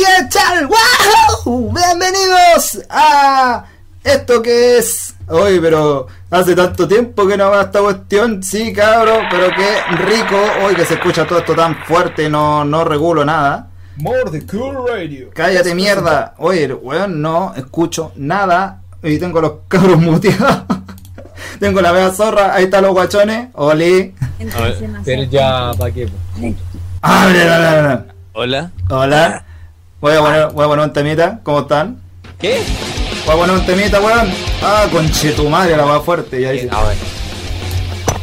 ¿qué tal? ¡Wow! Bienvenidos a esto que es... Hoy, pero hace tanto tiempo que no va esta cuestión. Sí, cabro, pero qué rico. Hoy que se escucha todo esto tan fuerte, no, no regulo nada. More the cool radio. Cállate mierda. Oye, weón, no escucho nada. Y tengo los cabros muteados. tengo la vea zorra. Ahí están los guachones. Oli. Pero ya, ¿para qué? Abre, abre. Hola. Hola. Voy a poner, voy a poner un temita. ¿Cómo están? ¿Qué? Voy a poner un temita, weón. Ah, conche tu madre, la va fuerte. Ya dice. A ver.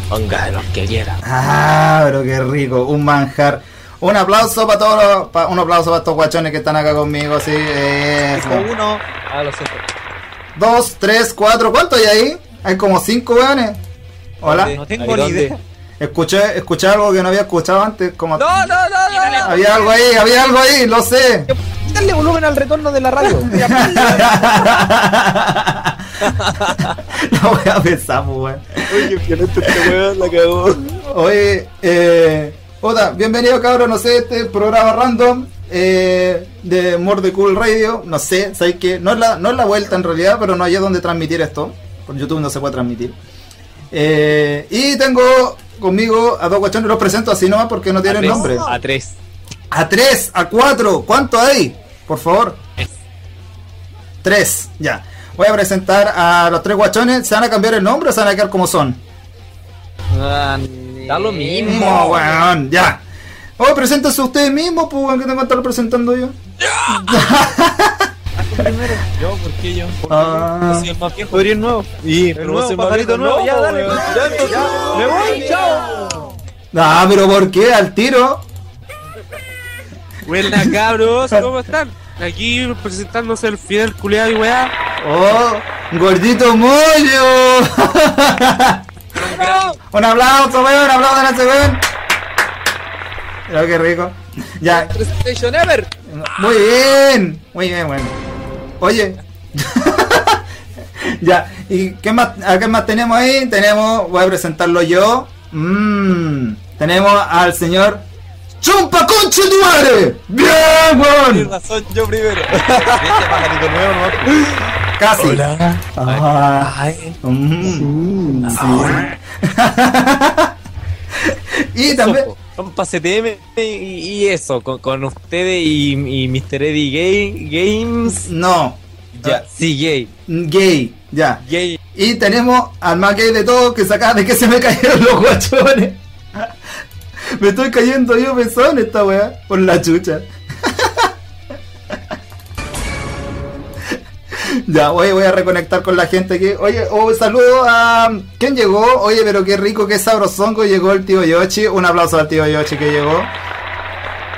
Ponga los que quiera. Ah, pero qué rico. Un manjar. Un aplauso para todos los, pa- un aplauso para estos guachones que están acá conmigo, sí. Eso. uno. Ah, lo siento. Dos, tres, cuatro. ¿Cuánto hay ahí? Hay como cinco weones. Hola. No tengo ni idea. Escuché, escuché algo que no había escuchado antes. Como... No, no, no, no. Había algo ahí, había algo ahí, lo sé. Dale volumen al retorno de la radio. La wea pensamos, weón. Oye, violento este weón, la cagó. Oye, eh, Oda, bienvenido cabrón, no sé, este programa random eh, de More the Cool Radio, no sé, sabéis que no es, la, no es la vuelta en realidad, pero no hay donde transmitir esto, por YouTube no se puede transmitir. Eh, y tengo conmigo a dos guachones, los presento así nomás porque no tienen nombre. A tres. A tres, a cuatro, ¿cuánto hay? Por favor. Tres, ya. Voy a presentar a los tres guachones, ¿se van a cambiar el nombre o se van a quedar como son? Da lo mismo, weón, ya. Oh, preséntense ustedes mismos, pues, weón, que tengo que estar presentando yo. Yo, ¿por qué yo? Porque Ah. yo soy el más viejo. Podría nuevo. Y El nuevo pajarito nuevo, Ya, dale. Ya, entonces, me voy, chao. Ah, pero ¿por qué? Al tiro. Buena cabros, ¿cómo están? Aquí presentándose el Fidel culiado y weá. Oh, gordito mollo. un aplauso, weón, un aplauso a ese weón. Mira qué rico. Ya, Presentation ever. muy bien, muy bien, bueno. Oye. ya, ¿y qué más, a qué más tenemos ahí? Tenemos, voy a presentarlo yo. Mm, tenemos al señor Chumpa Conche tu madre. Bien, Tienes weón. razón, yo primero. Este pajarito nuevo, ¿no? Casi. Hola. Ah, Ay, mm, sí. y también. Son pa' CTM y, y eso, con, con ustedes y, y Mr. Eddie Gay, Games. No, Ya, sí, gay. gay, ya. Gay. Y tenemos al más gay de todos que saca de que se me cayeron los guachones. me estoy cayendo yo pensado en esta weá por la chucha. ya, oye, voy a reconectar con la gente aquí. Oye, oh, saludo a. ¿Quién llegó? Oye, pero qué rico, qué sabrosongo llegó el tío Yoshi. Un aplauso al tío Yoshi que llegó.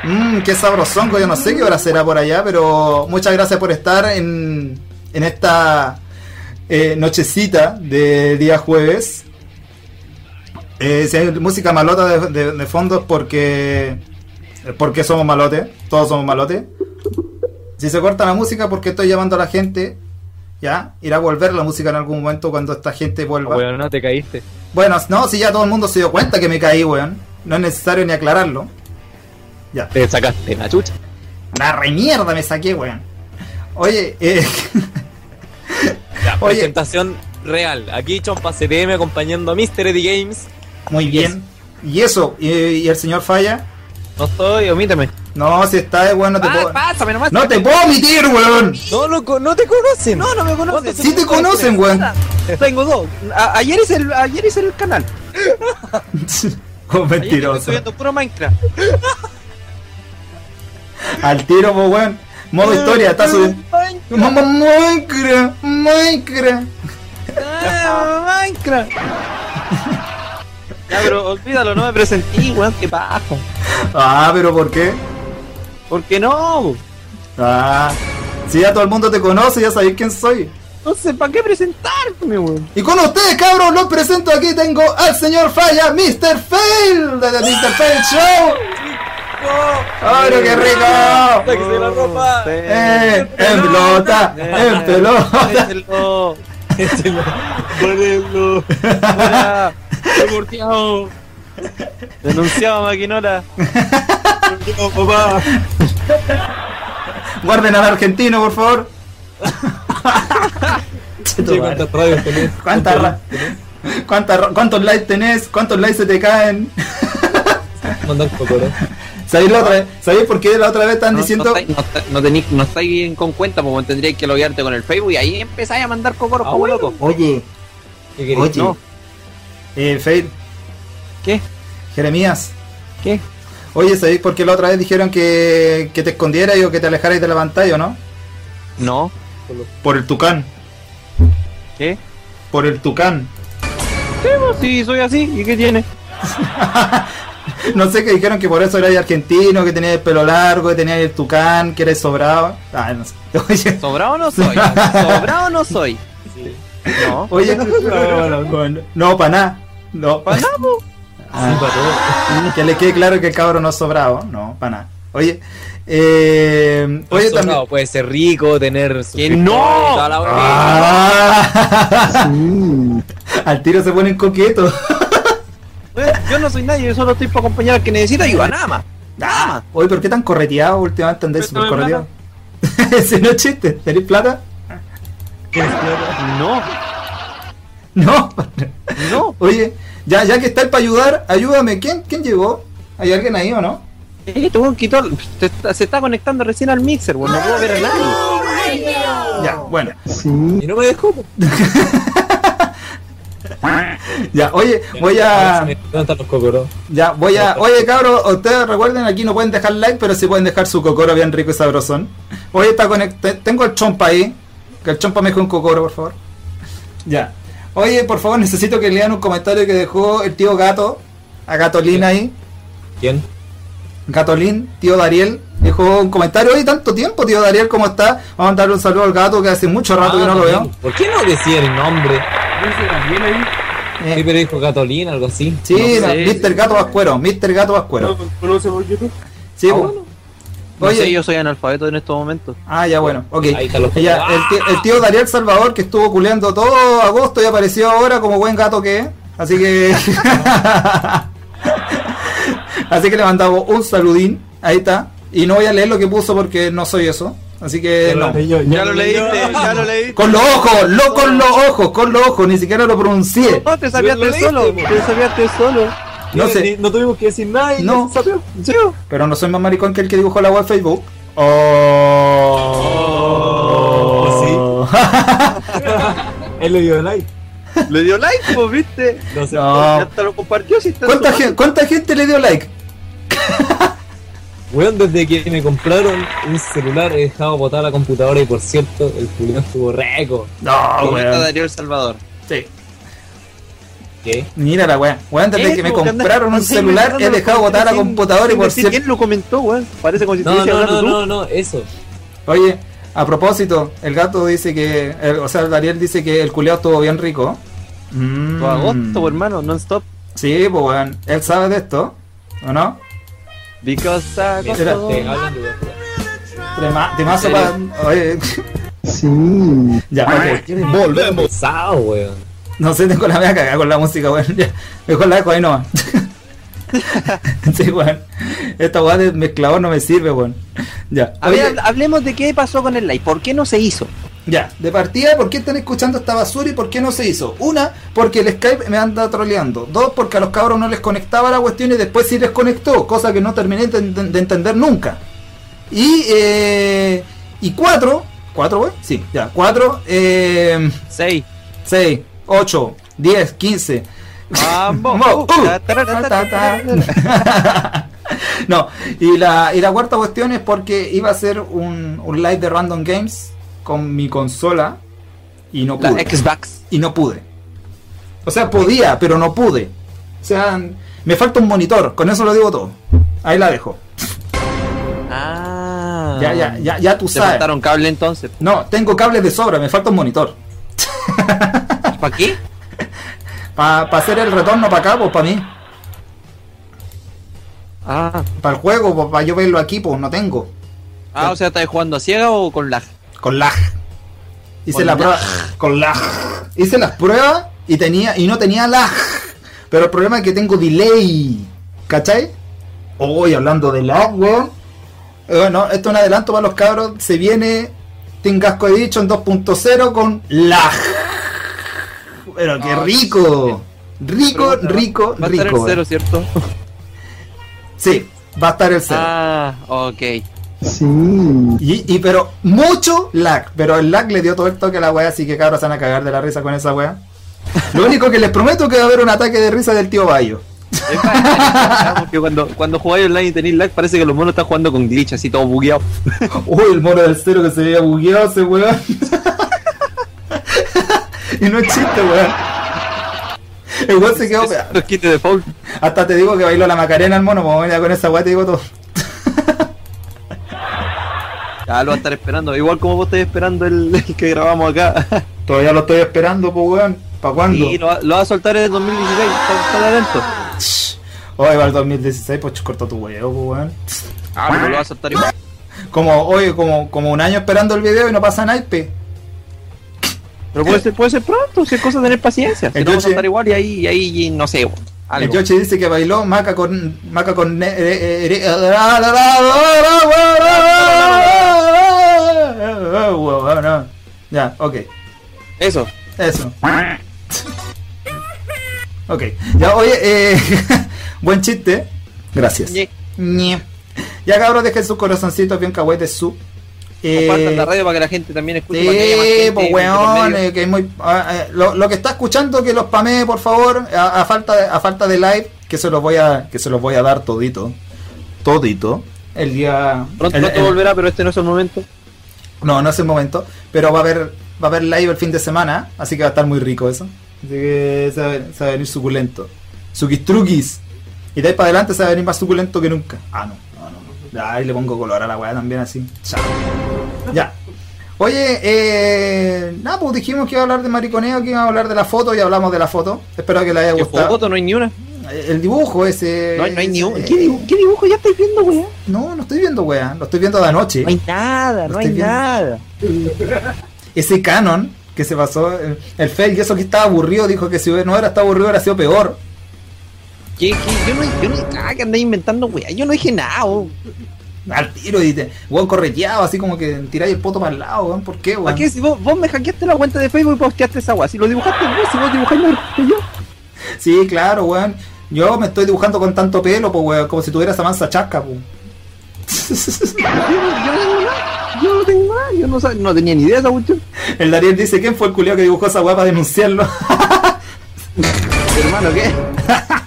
Mmm, qué sabrosongo, yo no sé qué hora será por allá, pero muchas gracias por estar en, en esta eh, nochecita de día jueves. Eh, si hay música malota de, de- de fondo porque, porque somos malotes, todos somos malotes. Si se corta la música porque estoy llamando a la gente, ya, irá a volver la música en algún momento cuando esta gente vuelva. Bueno, no te caíste. Bueno, no, si ya todo el mundo se dio cuenta que me caí, weón. No es necesario ni aclararlo. Ya. Te sacaste la chucha. La remierda me saqué, weón. Oye, eh, Oye. presentación real. Aquí Chompa CTM acompañando a Mr. Eddie Games. muy bien. Y eso, y, y el señor Falla. No estoy, omíteme. No, si está, weón, no te puedo. pásame nomás. No te puedo omitir, weón. No, loco, no te conocen. No, no me conocen. Sí te conocen, weón. Tengo dos. A- ayer hice el, ayer hice el canal. Oh, Ayer estoy mentiroso. subiendo puro Minecraft. Al tiro, po, weón. Modo historia, está subiendo. Mamá, Minecraft, Minecraft. Ah, Minecraft. Ya, pero olvídalo, no me presenté, weón, qué pajo. Ah, pero ¿por qué? ¿Por qué no? Ah, si ya todo el mundo te conoce, ya sabéis quién soy. Entonces, ¿para qué presentarme, weón? Y con ustedes, cabros, los presento aquí. Tengo al señor Falla, Mr. Fail, de The Mr. Fail Show. ¡Ay, qué rico! Sáquese la ropa. ¡Eh! ¡En pelota! ¡En pelota! Mételo. Ponelo. Deporteado. Denunciado, maquinola. Yo, papá. Guarden al argentino, por favor. ¿Cuántas radios tenés? ¿Cuántas ra- ¿Cuántas ra- ¿Cuántos likes tenés? ¿Cuántos likes se te caen? ¿Sabéis la otra vez? ¿Sabéis por qué la otra vez están No, diciendo? no, estáis- no, tenéis- estáis bien con cuenta, pues tendríais que loguearte con el Facebook y ahí empezáis a mandar cocoros Ah, como bueno. loco. Oye, ¿Qué querés? oye. No. Eh, Fail, ¿Qué? Jeremías. ¿Qué? Oye, ¿sabéis por qué la otra vez dijeron que, que te escondieras o que te alejaras de la pantalla, o no? No. Por el tucán. ¿Qué? Por el tucán. Sí, soy así. ¿Y qué tiene? No sé que dijeron que por eso erais argentino, que tenías el pelo largo, que tenías el tucán, que eres sobrado. Ah, no sé. Oye, ¿Sobrado no soy? ¿Sobrado no soy? No. oye, bueno, no, para nada. No, Para nada. Ah, que le quede claro que el cabro no es sobrado. No, para nada. Oye, eh, oye, también. puede ser rico, tener ¡Que suscriptores no! toda la. Ah. Al tiro se ponen coquetos. Eh, Yo no soy nadie, yo solo estoy para acompañar al que necesita ayuda, nada más. Nada más. Oye, ¿por qué tan correteado últimamente andáis súper correteado? Si no es chiste, ¿tenéis plata? No, No. No. Oye, ya, ya que estáis para ayudar, ayúdame. ¿Quién, ¿Quién llegó? ¿Hay alguien ahí o no? Eh, te weón quitó, te está- se está conectando recién al mixer, weón, no puedo ver a nadie. Ya, bueno. Y no me dejó. Ya, oye, voy a. Ya, voy a. Oye, cabros, ustedes recuerden, aquí no pueden dejar like, pero sí pueden dejar su cocoro bien rico y sabrosón. Oye, está conectado. Tengo el chompa ahí. Que el chompa me deje un cocoro, por favor. Ya. Oye, por favor, necesito que lean un comentario que dejó el tío Gato. A Gatolín ahí. ¿Quién? Gatolín, tío Dariel. Dejó un comentario. Oye, tanto tiempo, tío Dariel, ¿cómo está? Vamos a mandarle un saludo al gato que hace mucho rato que no lo veo. ¿Por qué no decía el nombre? Eh, Sí, pero dijo Catolín, algo así. Sí, No sé. Mr. Gato Vascuero, Mr. Gato Vascuero. ¿Conoce por YouTube? Sí, Ah, bueno. No Oye, sé, yo soy analfabeto en estos momentos. ah, ya bueno, ok. Ahí Ya, el, tío, el tío Dariel Salvador que estuvo culeando todo agosto y apareció ahora como buen gato que es. Así que. Así que le mandamos un saludín. Ahí está. Y no voy a leer lo que puso porque no soy eso. Así que no. Ya lo leíste, ya lo leíste. Con los ojos, lo con los ojos, con los ojos, ni siquiera lo pronuncié. No, te sabías Lo leíste, solo, te sabías solo. No sé. Ni- No tuvimos que decir nada y No. Pero no soy más maricón que el que dibujó la web Facebook. Oh. Él le dio like. Le dio like, pues, viste. No sé. No. Ya hasta lo compartió, si está ¿Cuánta, gente, ¿Cuánta gente le dio like? Weón, desde que me compraron un celular he dejado botar la computadora y por cierto, el Julián estuvo reco. No, ¿Cómo está weón. Darío El Salvador? Sí. ¿Qué? Mira la weá. Weón, desde Eh, que me compraron un celular he dejado botar la computadora y por cierto. ¿Quién lo comentó, weón? Parece como si No, estuviese no, hablando no, no, no, eso. Oye, a propósito, el gato dice que. el- o sea, el Dariel dice que el culeado estuvo bien rico. Mm. Todo agosto, pues, hermano, non-stop. Sí, pues weón. Él sabe de esto, ¿o no? Because agosto. De Temazo ¿En para. Oye. Sí. ya, ok. Volvemos. Pesado, weón. No sé, tengo la mea cagada con la música, weón. Mejor la dejo ahí nomás. sí, weón. Esta weá de mezclador no me sirve, weón. Ya. A ver, habl- hablemos de qué pasó con el live. ¿Por qué no se hizo? Ya, de partida, ¿por qué están escuchando esta basura y por qué no se hizo? Una, porque el Skype me anda troleando. Dos, porque a los cabros no les conectaba la cuestión y después sí les conectó, cosa que no terminé de entender nunca. Y, eh, y cuatro, cuatro, güey, sí, ya, cuatro, eh, Seis. seis, ocho, diez, quince. Vamos. Uh, no, y la, y la cuarta cuestión es porque iba a ser un, un live de Random Games con mi consola y no La pude. Xbox. y no pude. O sea, podía, pero no pude. O sea, me falta un monitor, con eso lo digo todo. Ahí la dejo. Ah. Ya, ya, ya, ya tú Te sabes. faltaron cable entonces. No, tengo cables de sobra, me falta un monitor. ¿Para qué? Para hacer el retorno para acá, pues para mí. Ah. Para el juego, pues para yo verlo aquí, pues no tengo. Ah, o sea, ¿estás jugando a ciega o con lag? Con lag. Hice Con la lag. prueba. Con lag. Hice las pruebas y tenía y no tenía lag. Pero el problema es que tengo delay. ¿Cachai? Hoy hablando de lag, weón. Eh, Bueno, esto es un adelanto para los cabros. Se viene Tingasco Edition 2.0 con lag. Pero qué rico. Rico, Pero, rico, Va a estar el rico. cero, ¿cierto? Sí, va a estar el cero. Ah, ok. Sí. Y, y pero mucho lag. Pero el lag le dio todo el toque a la wea, así que cabros se van a cagar de la risa con esa wea. Lo único que les prometo es que va a haber un ataque de risa del tío Bayo. Porque cuando, cuando jugáis online y tenéis lag, parece que los monos están jugando con glitch, así todo bugueado. Uy, el mono del cero que se veía bugueado ese weón. y no es chiste, weón. El weón se quedó. Los kits de default. Hasta te digo que bailó la macarena el mono, como venía con esa weá te digo todo. Ya lo va a estar esperando. Igual como vos estáis esperando el, el que grabamos acá. Todavía lo estoy esperando, pues weón. ¿Para cuándo? Y lo, va- lo va a soltar en el 2016. Está, atento. Hoy va el 2016, pues corta tu huevo, pues weón. Ah, pero lo va a soltar igual. Como, hoy, como, como un año esperando el video y no pasa naipe. Pero puede ser, puede ser pronto, si es cosa de tener paciencia. Si no va a soltar igual y ahí, y ahí no sé. El. Yoshi dice que bailó maca con. maca con. eh, eh, eh, eh, Ya, ok. Eso. Eso. Ok. Ya, oye, eh, buen chiste. Gracias. Ya cabros, dejen sus corazoncitos bien kawaii de su. Compartan Eh, la radio para que la gente también escuche. para que haya más Sí, gente pues weón, eh, que es muy, ah, eh, lo, lo que está escuchando que los pamee por favor, a, a falta de, a falta de live, que se los voy a, que se los voy a dar todito, todito, el día, Pronto, el- pronto el- volverá, pero este no es el momento. no, no es el momento, pero va a haber, va a haber live el fin de semana, así que va a estar muy rico eso, así que se va, a ver- se va a venir suculento, suquistruquis, y de ahí para adelante se va a venir más suculento que nunca, ah no, ahí le pongo color a la weá también así, chao, ya. Oye, eh, nada, pues dijimos que iba a hablar de mariconeo, que iba a hablar de la foto y hablamos de la foto. Espero que le haya ¿Qué gustado. foto? No hay ni una. El dibujo ese. No no hay ni un. ese- ¿Qué, dibujo, ¿Qué dibujo ya estáis viendo, weón? No, no estoy viendo, weá. Lo estoy viendo de anoche. No hay nada, Lo no hay viendo. nada. Ese canon que se pasó, el, el Fel, y eso que estaba aburrido, dijo que si no era estado aburrido, hubiera sido peor. ¿Qué, qué? Yo no, yo no, ah, que andáis inventando, weón. Yo no dije nada, weón. Al tiro, y te, weón correteado, así como que tiráis el poto para el lado, weón. ¿Por qué, weón? ¿Para qué? Si vos, vos me hackeaste la cuenta de Facebook y posteaste esa weá. Si lo dibujaste vos, si vos dibujáis, no lo yo. Sí, claro, weón. Yo me estoy dibujando con tanto pelo, pues, weón, como si tuviera esa mansa chasca, pues. Yo, no tengo nada. Yo no tengo nada. Yo no, sab- no tenía ni idea de esa cuestión. El Dariel dice, ¿quién fue el culiao que dibujó esa weá para denunciarlo? Hermano, ¿qué?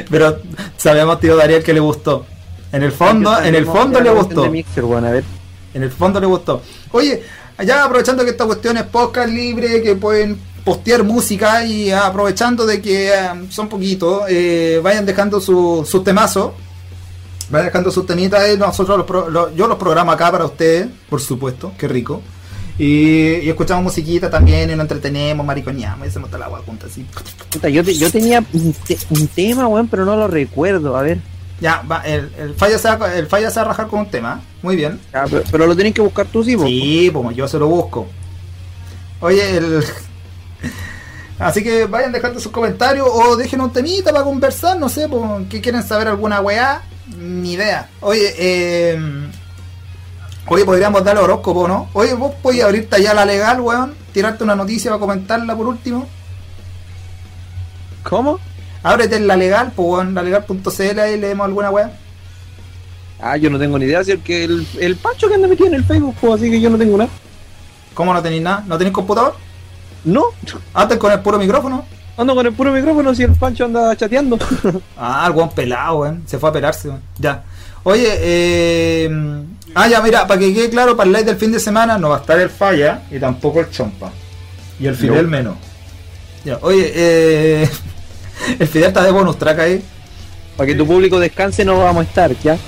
Pero sabemos, tío Dariel, que le gustó. En el fondo, en el fondo le gustó. De Mixer, weón, a ver. En el fondo le gustó. Oye, ya aprovechando que esta cuestión es podcast libre, que pueden postear música y aprovechando de que eh, son poquitos, eh, vayan dejando su- sus temazos. Vayan dejando sus temitas y nosotros los pro- yo los programo acá para ustedes, por supuesto, qué rico. Y, y escuchamos musiquita también y nos entretenemos, mariconeamos y hacemos toda la agua juntas así. Puta, yo, te- yo tenía un, te- un tema, weón, pero no lo recuerdo. A ver. Ya, va, el, el falla se va, el falla se va a rajar con un tema. Muy bien. Ya, pero, pero lo tenés que buscar tú, sí, po. Sí, pues yo se lo busco. Oye, el... Así que vayan dejando sus comentarios o dejen un temita para conversar, no sé, pues, que quieren saber alguna weá, ni idea. Oye, eh... Oye, podríamos darle horóscopo, ¿no? Oye, vos podías abrirte ya la legal, weón, tirarte una noticia para comentarla por último. ¿Cómo? Ábrete en la legal, pues weón, la legal.cl y leemos alguna weá. Ah, yo no tengo ni idea, si el que el, el Pancho que anda metido en el Facebook, pues, así que yo no tengo nada. ¿Cómo no tenéis nada? ¿No tenéis computador? No, Antes con el puro micrófono. ando con el puro micrófono si el Pancho anda chateando. Ah, el weón pelado, weón. Se fue a pelarse, weón. Ya. Oye, eh... Ah, ya, mira, para que quede claro, para el live del fin de semana no va a estar el falla y tampoco el chompa. Y el Fidel No. menos. Ya, oye, eh... El Fidel está de bonus track ahí. Para que tu público descanse no vamos a estar, ¿ya?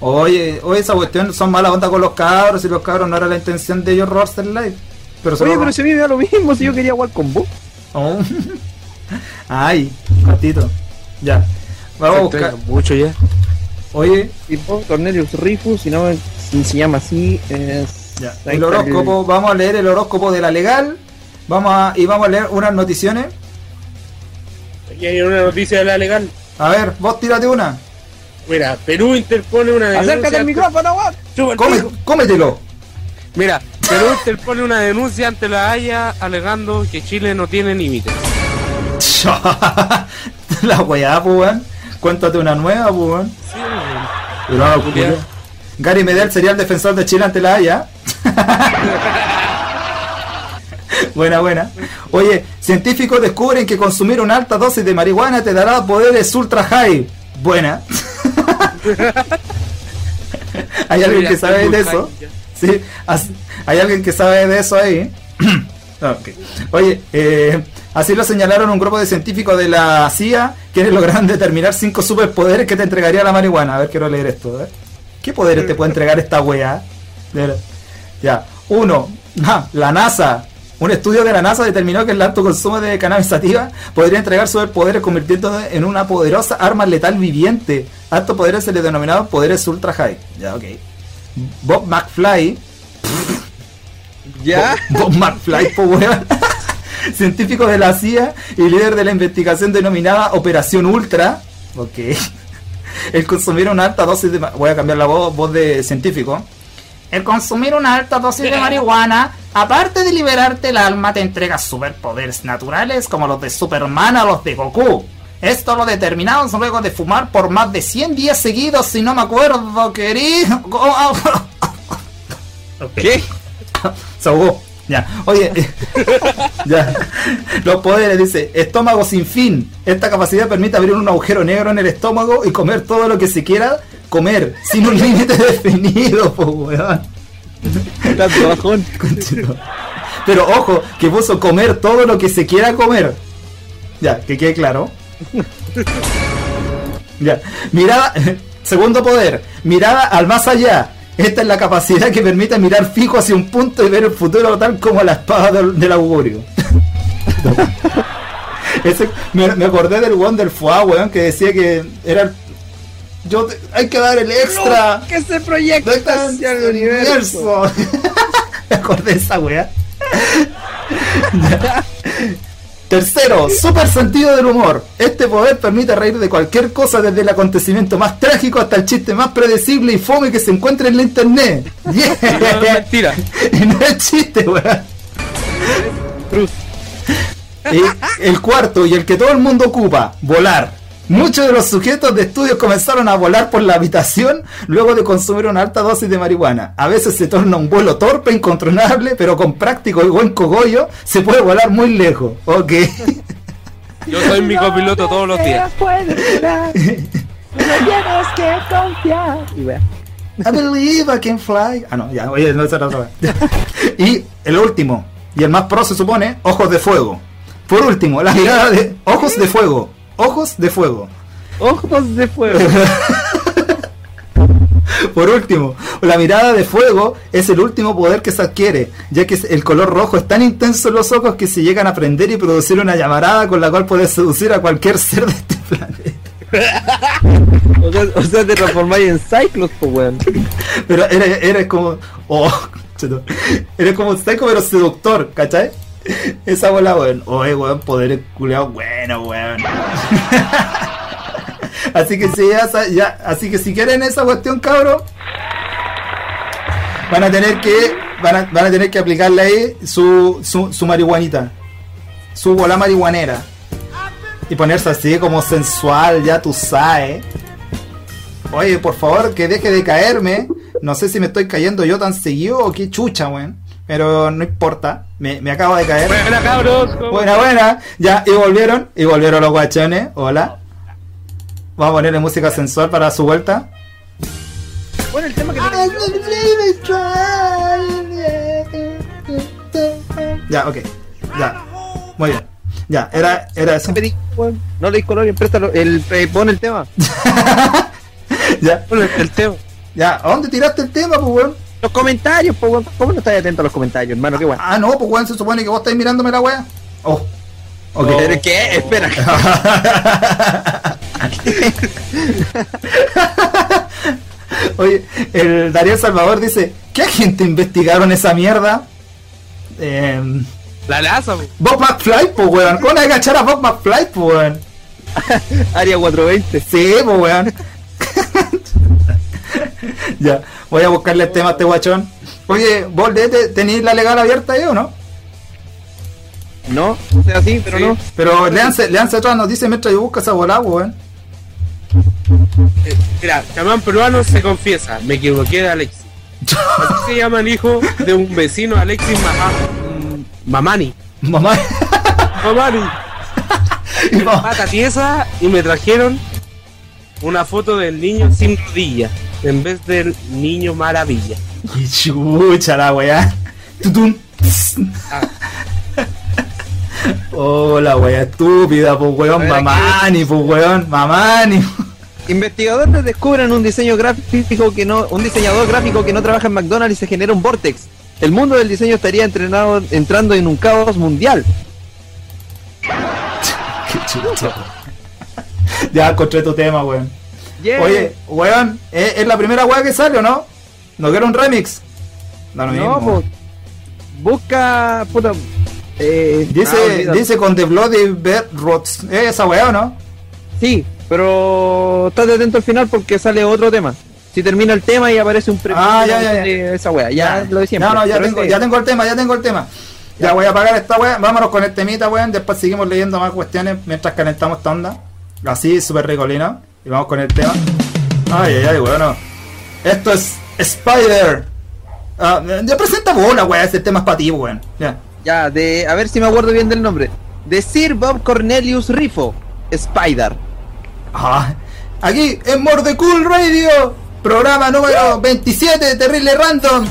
Oye, oye, esa cuestión son mala onda con los cabros y los cabros no era la intención de ellos robarse el live. Pero se Oye, pero si a mí me da lo mismo, si yo quería jugar con vos. Oh. Ay, cortito. Ya. Vamos a buscar. mucho ya. Oye, Y vos, Cornelius Rifus, si no si se llama así, es... Ya, el horóscopo, vamos a leer el horóscopo de la legal. Vamos a, y vamos a leer unas noticiones. Aquí hay una noticia de la legal. A ver, vos tírate una. Mira, Perú interpone una denuncia. Acércate al micrófono, el Come- cómetelo. Mira, Perú interpone una denuncia ante la Haya alegando que Chile no tiene límites. la weá, pues. Cuéntate una nueva, pues. Sí. Pero no. Gary Medel sería el defensor de Chile ante la Haya. buena, buena. Oye, científicos descubren que consumir una alta dosis de marihuana te dará poderes ultra high. Buena. ¿Hay alguien que sabe de eso? Sí, hay alguien que sabe de eso ahí. Ok. Oye, eh, así lo señalaron un grupo de científicos de la CIA quienes lograron determinar cinco superpoderes que te entregaría la marihuana. A ver, quiero leer esto. ver. ¿Qué poderes te puede entregar esta weá? Ya. Uno, ah, la NASA. Un estudio de la NASA determinó que el alto consumo de cannabis sativa podría entregar superpoderes convirtiéndose en una poderosa arma letal viviente. A estos poderes se les denominaron poderes ultra high. Ya, ok. Bob McFly Ya. Bob McFly, po weón. Científico de la CIA y líder de la investigación denominada Operación Ultra. Ok. El consumir una alta dosis de... Voy a cambiar la voz, voz de científico. El consumir una alta dosis de marihuana, aparte de liberarte el alma, te entrega superpoderes naturales como los de Superman o los de Goku. Esto lo determinamos luego de fumar por más de 100 días seguidos, si no me acuerdo, querido. ¿Qué? Se ahogó. Ya. Oye, ya. Los poderes, dice, estómago sin fin. Esta capacidad permite abrir un agujero negro en el estómago y comer todo lo que se quiera comer, sin un límite definido, po, weón. Pero ojo, que puso comer todo lo que se quiera comer. Ya, que quede claro. Ya. Mirada, segundo poder, mirada al más allá. Esta es la capacidad que permite mirar fijo hacia un punto y ver el futuro tal como la espada del, del augurio. Ese- me, me acordé del del FUA, weón, que decía que era el- yo te- hay que dar el extra. Que se proyecta hacia el universo. Me acordé de esa wea. Tercero, super sentido del humor. Este poder permite reír de cualquier cosa, desde el acontecimiento más trágico hasta el chiste más predecible y fome que se encuentre en la internet. Yeah. No, es mentira. Y no es chiste, weón. El cuarto y el que todo el mundo ocupa, volar. Muchos de los sujetos de estudios comenzaron a volar por la habitación luego de consumir una alta dosis de marihuana. A veces se torna un vuelo torpe, incontrolable, pero con práctico y buen cogollo se puede volar muy lejos. Ok. Yo soy mi copiloto todos los días. Y wea. I believe I can fly. Ah, no, ya, oye, no era otra vez. Y el último, y el más pro se supone, ojos de fuego. Por último, la mirada de ojos de fuego. Ojos de fuego. Ojos de fuego. Por último, la mirada de fuego es el último poder que se adquiere, ya que el color rojo es tan intenso en los ojos que se llegan a prender y producir una llamarada con la cual puedes seducir a cualquier ser de este planeta. O sea, o sea te transformáis en Cyclops, pues weón. Pero eres, eres como. Oh, eres como un psycho, pero seductor, ¿cachai? Esa bola, weón. Oye, weón, poderes culeados, bueno, weón. así que si ya, ya, así que si quieren esa cuestión, cabros, van a tener que, van a, van a tener que aplicarle ahí su, su, su marihuanita, su bola marihuanera. Y ponerse así como sensual, ya tú sabes. Oye, por favor, que deje de caerme. No sé si me estoy cayendo yo tan seguido o qué chucha, weón. Pero no importa. Me, me acabo de caer. Buena cabros. ¿cómo Buena, buena. Ya, y volvieron. Y volvieron los guachones. Hola. Vamos a ponerle música sensual para su vuelta. Bueno, el tema que Ya, ok. Ya. Muy bien. Ya, era, era eso. No le dis color y préstalo. El, eh, pon el tema. Ya, Bueno, el, el tema. ya. ¿A dónde tiraste el tema, pues, weón? Los comentarios, pues weón. ¿Cómo no estás atento a los comentarios, hermano? Qué bueno. Ah, no, pues, weón, se supone que vos estáis mirándome la wea. Oh. Ok. ¿Pero qué? Espera. Oye, el Darío Salvador dice, ¿qué agente investigaron esa mierda? Eh, La laza, po. Bob McFly, pues weón. ¿Cómo le agachar a Bob McFly, pues weón? Área 420. Sí, pues weón. ya, voy a buscarle el tema a este guachón. Oye, vos tenéis la legal abierta ahí o no? No, o sea, sí, pero Sí. no. Pero leanse, leanse otras noticias mientras yo busco esa bola, weón. Eh, Mira, chamán peruano se confiesa, me equivoqué de Alexis. Así se llama el hijo de un vecino Alexis Maha- Mamani. Mamá. Mamani. y mamá- Pata tiesa y me trajeron una foto del niño sin rodilla en vez del niño maravilla. Y chucha la weá. Tutum. Ah. Oh, la weá estúpida, pues weón, mamani, pues weón, mamani. Investigadores descubren un diseño gráfico que no, un diseñador gráfico que no trabaja en McDonald's y se genera un vortex. El mundo del diseño estaría entrenado, entrando en un caos mundial. Qué chucha. ya encontré tu tema, weón. Yeah. Oye, weón, ¿es, es la primera weá que sale o no? ¿No quiero un remix? No, mismo. pues, busca, puta, eh, ah, Dice, olvídalo. dice con The Bloody Bedrots. ¿Es esa weá o no? Sí, pero estate atento al final porque sale otro tema. Si termina el tema y aparece un premio Ah, ya, ya, ya. de esa wea, ya, lo de siempre. No, no, ya tengo, este- ya tengo el tema, ya tengo el tema. Ya voy a apagar esta weá. Vámonos con el temita, weón. Después seguimos leyendo más cuestiones mientras calentamos esta onda. Así, súper ricolino. Y vamos con el tema. Ay, ay, ay, weón. Esto es Spider. Ah, ya presenta bola, weón. Este tema es para ti, weón. Ya. Ya, de, a ver si me acuerdo bien del nombre. De Sir Bob Cornelius Rifo, Spider. Ah, aquí en Morde Cool Radio, programa número 27 de Terrible Random.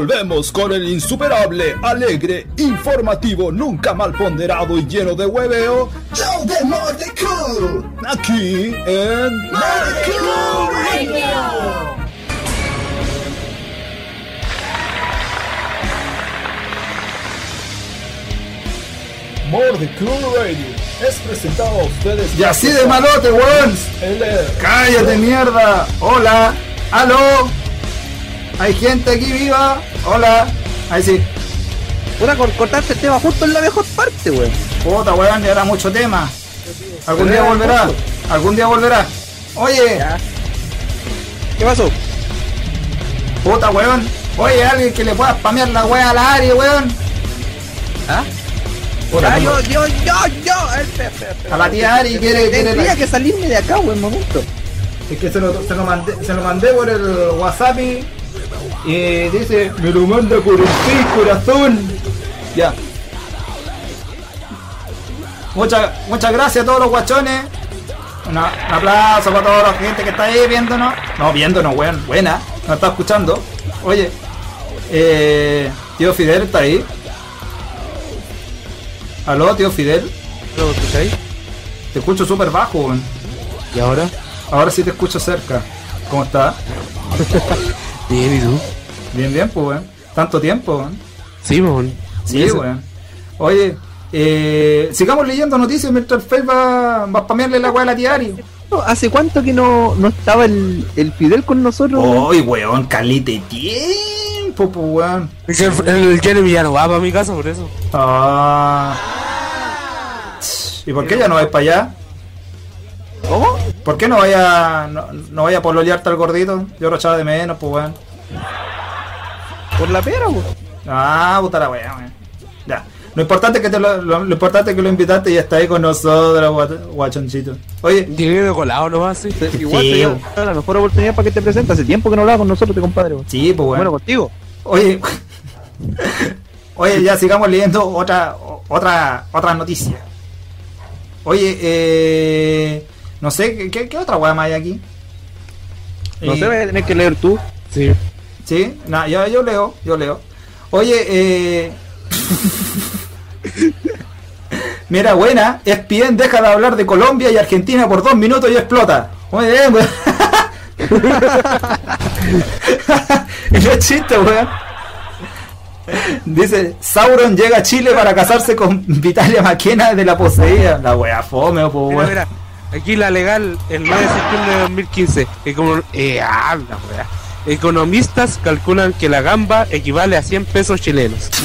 Volvemos con el insuperable, alegre, informativo, nunca mal ponderado y lleno de hueveo. Show de Morde Cool. Aquí en Morde Cool Radio. Morde Cool Radio es presentado a ustedes. Y así de malote, weón. El, Cállate, mierda. Hola. Aló. Hay gente aquí viva. Hola. Ahí sí. Puta, cor- cortarte el tema justo en la mejor parte, weón. Puta, weón, ya era mucho tema. Algún día volverá. Algún día volverá. Oye, Ya. ¿Qué pasó? puta, weón. Oye, alguien que le pueda spamear la wea al área, weón. ¿Ah? Puta, Ah, tengo- yo, yo, yo, yo. A la tía Ari quiere, quiere Tendría que salirme de acá, weón, momento. Es que se lo, se lo mandé, se lo mandé por el WhatsApp y, y dice, me lo manda por el corazón. Ya. Muchas, muchas gracias a todos los guachones. Una- un aplauso para toda la gente que está ahí viéndonos. No, viéndonos, weón. Buena. Nos está escuchando. Oye. Eh, tío Fidel está ahí. Aló, tío Fidel. ¿Lo escucháis? Te escucho súper bajo, weón. ¿Y ahora? Ahora sí te escucho cerca. ¿Cómo estás? Bien, ¿y tú? Bien, bien, pues, weón. Tanto tiempo, weón. Sí, mon. Sí, weón. Oye, eh, sigamos leyendo noticias mientras el Face va, va a spamearle la weá a la Ari. ¿Hace cuánto que no, no estaba el, el Fidel con nosotros? weón? Uy, weón, calite tiempo, pues, weón. Es que el, el Jeremy ya no va para mi casa por eso. Ah. ¿Y por qué ya no vais para allá? ¿Cómo? ¿Por qué no vaya, no, no vaya a pololearte al gordito? Yo lo echaba de menos, pues, weón. Por la pera, weón. Ah, puta la weá, weón. Ya. Lo importante es que te lo, lo, lo importante es que lo invitaste y está ahí con nosotros, guachonchito. Oye, de colado nomás, sí. Igual Sí, la mejor oportunidad para que te presentes. Hace tiempo que no hablaba con nosotros, te compadre. weón. sí, pues Bueno, bueno. contigo. Oye, oye, ya sigamos leyendo otra, otra, otra noticia. Oye, eh, no sé, ¿qué- ¿qué, qué otra weá más hay aquí? No Eh, sé, vas a tener que leer tú. Sí. Sí, nada, yo, yo leo, yo leo. Oye, eh... Mira, buena, ESPN deja de hablar de Colombia y Argentina por dos minutos y explota. Muy bien, weón. no es chiste, weón. Dice, Sauron llega a Chile para casarse con Vitalia Maquena de la poseída. La wea fome, po, Mira, weón. mira. Aquí la legal, el 9 de septiembre de 2015. Econo- eh, habla, weá. Economistas calculan que la gamba equivale a 100 pesos chilenos.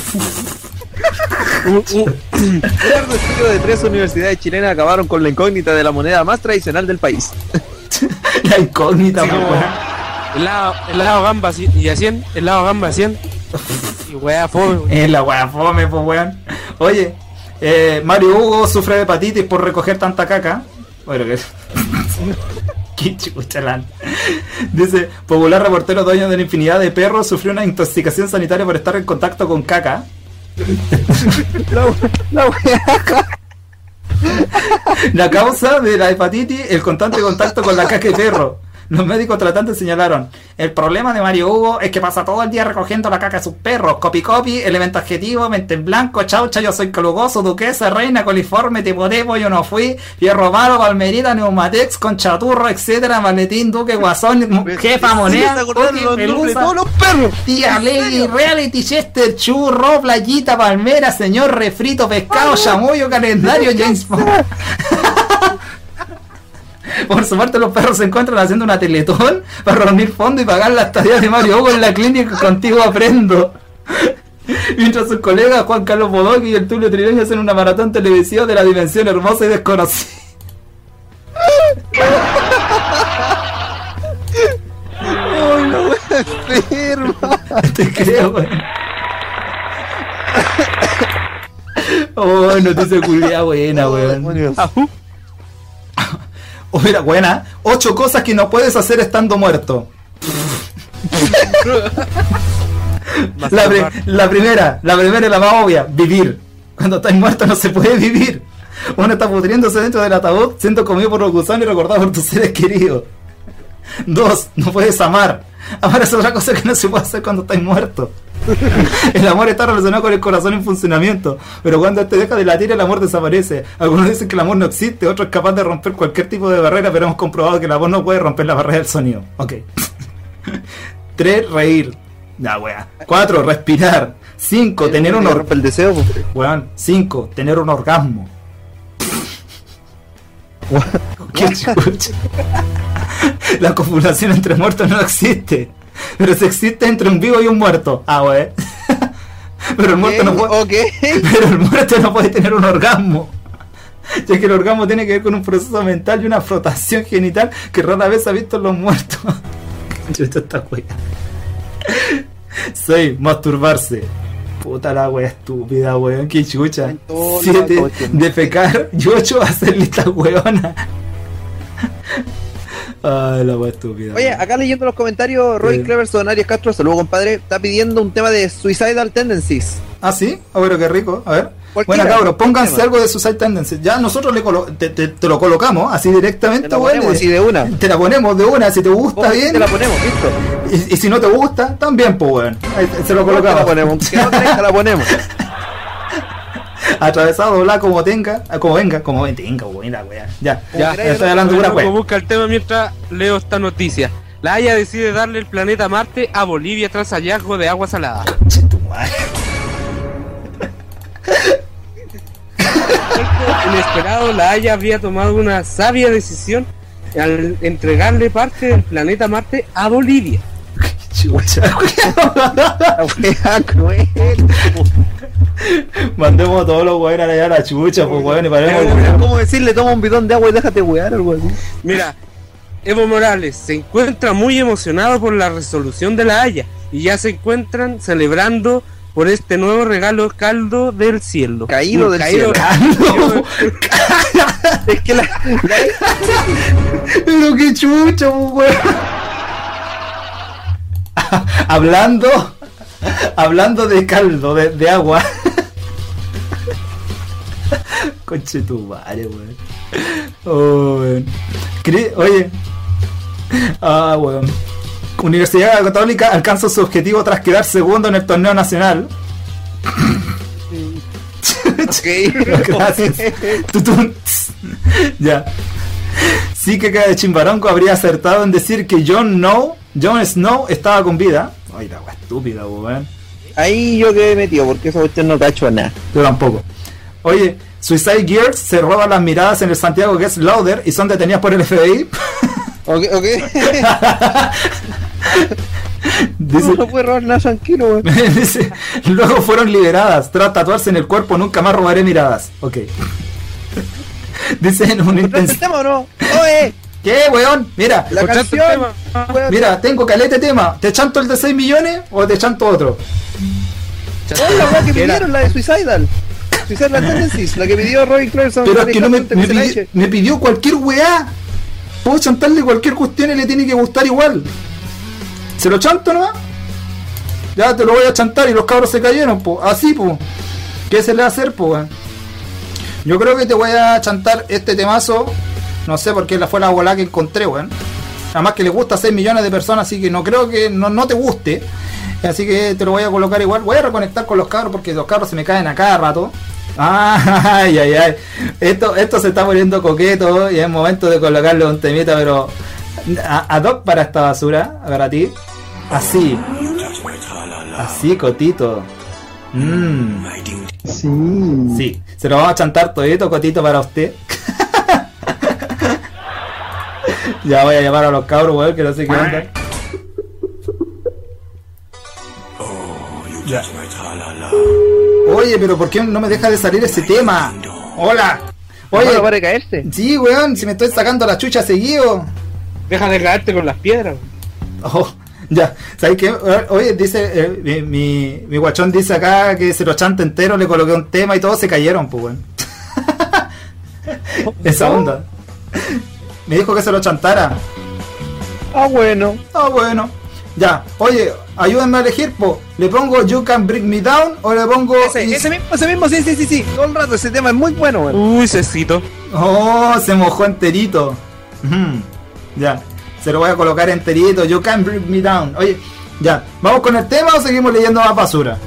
Un- un- Un largo estudio de tres universidades chilenas acabaron con la incógnita de la moneda más tradicional del país. La incógnita, pues, como, weón. helado, helado gamba y a 100, helado gamba a 100. Y weá, fome. Es la wea fome, pues weón. Oye, eh, Mario Hugo sufre de hepatitis por recoger tanta caca. Bueno, que. Qué chucha la- Dice, popular reportero dueño de la infinidad de perros sufrió una intoxicación sanitaria por estar en contacto con caca. La, la. La causa de la hepatitis, el constante contacto con la caca de perro. Los médicos tratantes señalaron, el problema de Mario Hugo es que pasa todo el día recogiendo la caca de sus perros. Copy copy, elemento adjetivo, mente en blanco, chaucha, yo soy calugoso, duquesa, reina, coliforme, tipo tipo, yo no fui, fierro malo, palmerita, neumatex, conchaturro, etcétera, maletín, duque, guasón, jefa, moneda, ¿Se acordaron cookie, los nombres de pelusa, todos los perros? Tía Lady, Reality, Chester, Churro, Playita, Palmera, Señor, Refrito, Pescado, Chamoyo, Calendario, James Bond. Por su parte, los perros se encuentran haciendo una teletón para reunir fondos y pagar la estadía de Mario Hugo en la clínica Contigo Aprendo. Mientras sus colegas Juan Carlos Bodoque y el Tulio Trileño hacen una maratón televisiva de la dimensión hermosa y desconocida. Ay, la wea enferma. Te creo, weón. Oh, noticia culiada buena, weón. Oh, mira, buena. Ocho cosas que no puedes hacer estando muerto. La, pri- la primera, la primera y la más obvia, vivir. Cuando estás muerto no se puede vivir. Uno está pudriéndose dentro del ataúd, siendo comido por los gusanos y recordado por tus seres queridos. Dos, no puedes amar. Amar es otra cosa que no se puede hacer cuando estás muerto. El amor está relacionado con el corazón en funcionamiento, pero cuando este deja de latir el amor desaparece. Algunos dicen que el amor no existe, otros es capaz de romper cualquier tipo de barrera, pero hemos comprobado que el amor no puede romper la barrera del sonido. Ok. 3. Reír. Ya, wea. 4. Respirar. 5. Tener un Que or- rompe el deseo, pues. Weón. 5. Tener un orgasmo. La copulación entre muertos no existe. Pero si existe entre un vivo y un muerto. Ah, wey. Pero el muerto no puede. Ok. Pero el muerto no puede tener un orgasmo. Ya que el orgasmo tiene que ver con un proceso mental y una frotación genital que rara vez ha visto en los muertos. Chuta esta wea. 6. Masturbarse. Puta la wea estúpida, weón. Qué chucha. En todos lados, 7. coche. Defecar. Y 8. Hacer lista weona. Ay, la wea estúpida. Oye, acá leyendo los comentarios, Roy. Cleverson, Arias Castro, saludo compadre, está pidiendo un tema de Suicidal Tendencies. Ah, sí. Ah, bueno, qué rico. A ver. Bueno, cabros, pónganse algo de Suicide Tendencies. Ya nosotros le colo- te, te- te lo colocamos así directamente, Te ponemos y- así de una. Te la ponemos de una, si te gusta bien. Te la ponemos, listo. Y, y si no te gusta, también, pues, weón. Se lo Te la colocamos. ponemos. Que no crezca, la ponemos. Atravesado, dobla como tenga, ah, como venga, como venga, la weá. Ya, ya, queráis, estoy hablando de como weá. busca el tema mientras leo esta noticia. La Haya decide darle el planeta Marte a Bolivia tras hallazgo de agua salada. Che, tu madre. Inesperado, la Haya habría tomado una sabia decisión al entregarle parte del planeta Marte a Bolivia. Chucha, La wea cruel. Mandemos a todos los weones allá a la chucha, pues, weón, y paremos. Es como decirle, toma un bidón de agua y déjate wear algo así. Mira, Evo Morales se encuentra muy emocionado por la resolución de la Haya y ya se encuentran celebrando por este nuevo regalo caldo del cielo. Caído del cielo. Es que la, la- Pero qué chucha, pues, weón. hablando, hablando de caldo, de, de agua. Conche tu madre, weón. Oh, weón. Oye. Ah, weón. Universidad Católica alcanza su objetivo tras quedar segundo en el torneo nacional. Gracias. Ya. Sí que de Chimbaronco habría acertado en decir que Jon Snow, Jon Snow estaba con vida. Ay, la wea estúpida, weón. Ahí yo quedé metido porque esa cuestión no cacho a nada. Yo tampoco. Oye, Suicide Gears se roban las miradas en el Santiago es Lauder y son detenidas por el FBI. Ok, ok. Dice, no puede robar nada tranquilo, dice, luego fueron liberadas. Tras tatuarse en el cuerpo, nunca más robaré miradas. Ok. Dice en un ¿Entraste el intensivo. tema o no? Oye, ¿Qué, weón? Mira, La el canción. tema. weón. mira, tengo calete tema. ¿Te chanto el de 6 millones o te chanto otro? Oh, la weá que pidieron, la de Suicidal. Suicidal Tendencies, la que pidió Robin Clarkson. Pero es que no me, me, pidió, me pidió cualquier weá. Puedo chantarle cualquier cuestión y le tiene que gustar igual. ¿Se lo chanto nomás? Ya te lo voy a chantar y los cabros se cayeron, po. Así, po. ¿Qué se le va a hacer, po, weón? Yo creo que te voy a chantar este temazo. No sé por qué la fue la bola que encontré, weón. Además que le gusta a 6 millones de personas, así que no creo que no, no te guste. Así que te lo voy a colocar igual. Voy a reconectar con los cabros porque los cabros se me caen a cada rato. Ah, ay, ay, ay. Esto, esto se está poniendo coqueto y es momento de colocarle un temita, pero ad hoc para esta basura, para ti. Así. Así, cotito. Mmm. Sí. Sí, se lo vamos a chantar todito, cotito, para usted. ya voy a llamar a los cabros, weón, que no sé qué onda. Ya. Oye, pero ¿por qué no me deja de salir ese tema? Hola. Oye, Oye, para caerse. sí, weón, si me estoy sacando la chucha seguido. Deja de caerte con las piedras. Oh, ya, ¿sabes qué? Oye, dice, eh, mi, mi, mi guachón dice acá que se lo chanta entero, le coloqué un tema y todos se cayeron, pues, weón. Esa onda. Me dijo que se lo chantara. Ah, bueno. Ah, bueno. Ya, oye, ayúdenme a elegir, po. ¿Le pongo You Can Bring Me Down o le pongo... Ese, ese mismo, ese mismo, sí, sí, sí, sí. Todo el rato, ese tema es muy bueno, weón. Uy, cecito. Oh, se mojó enterito. Ya, se lo voy a colocar enterito. You Can Bring Me Down. Oye, ya, ¿vamos con el tema o seguimos leyendo más basura?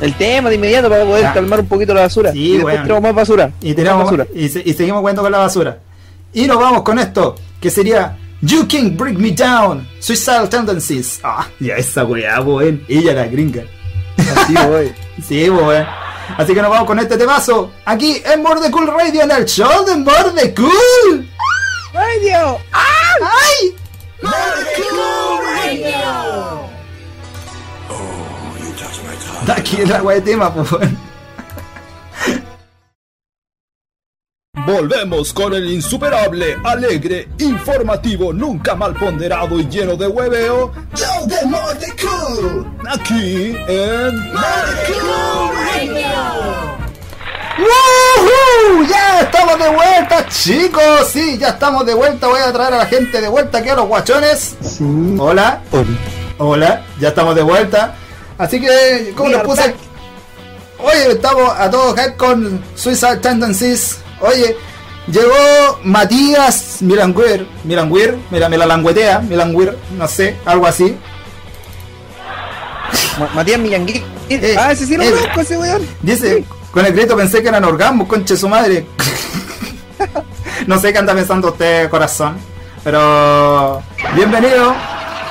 El tema de inmediato para poder Ya. calmar un poquito la basura. Sí, y después weón. tenemos más basura. Y, tenemos, Más basura. y, se- y seguimos jugando con la basura. Y nos vamos con esto, que sería You Can Bring Me Down, Suicidal Tendencies. Ah, ya esa weá, weón. Ella la gringa. Así, voy. Sí, weón. Así que nos vamos con este temazo. Aquí en More the Cool Radio, en el show de More the Cool. Radio. ¡Ay! Aquí es la weá de tema, pues, weón. Volvemos con el insuperable, alegre, informativo, nunca mal ponderado y lleno de hueveo. Show de Cool. Aquí en ¡Woohoo! ¡Ya estamos de vuelta, chicos! Sí, ya estamos de vuelta. Voy a traer a la gente de vuelta aquí a los guachones. Sí. Hola, hola, ya estamos de vuelta. Así que, ¿cómo les puse? Oye, estamos a todos con Suicide Tendencies. Oye, llegó Matías Milanguer. Milanguer, mira, me la languetea, Milanguer, no sé, algo así. Ma- Matías Millangui. Eh, ah, ese sí lo eh. conozco, ese weón. Dice, con el grito pensé que eran orgasmos, conche su madre. no sé qué anda pensando usted, corazón. Pero bienvenido.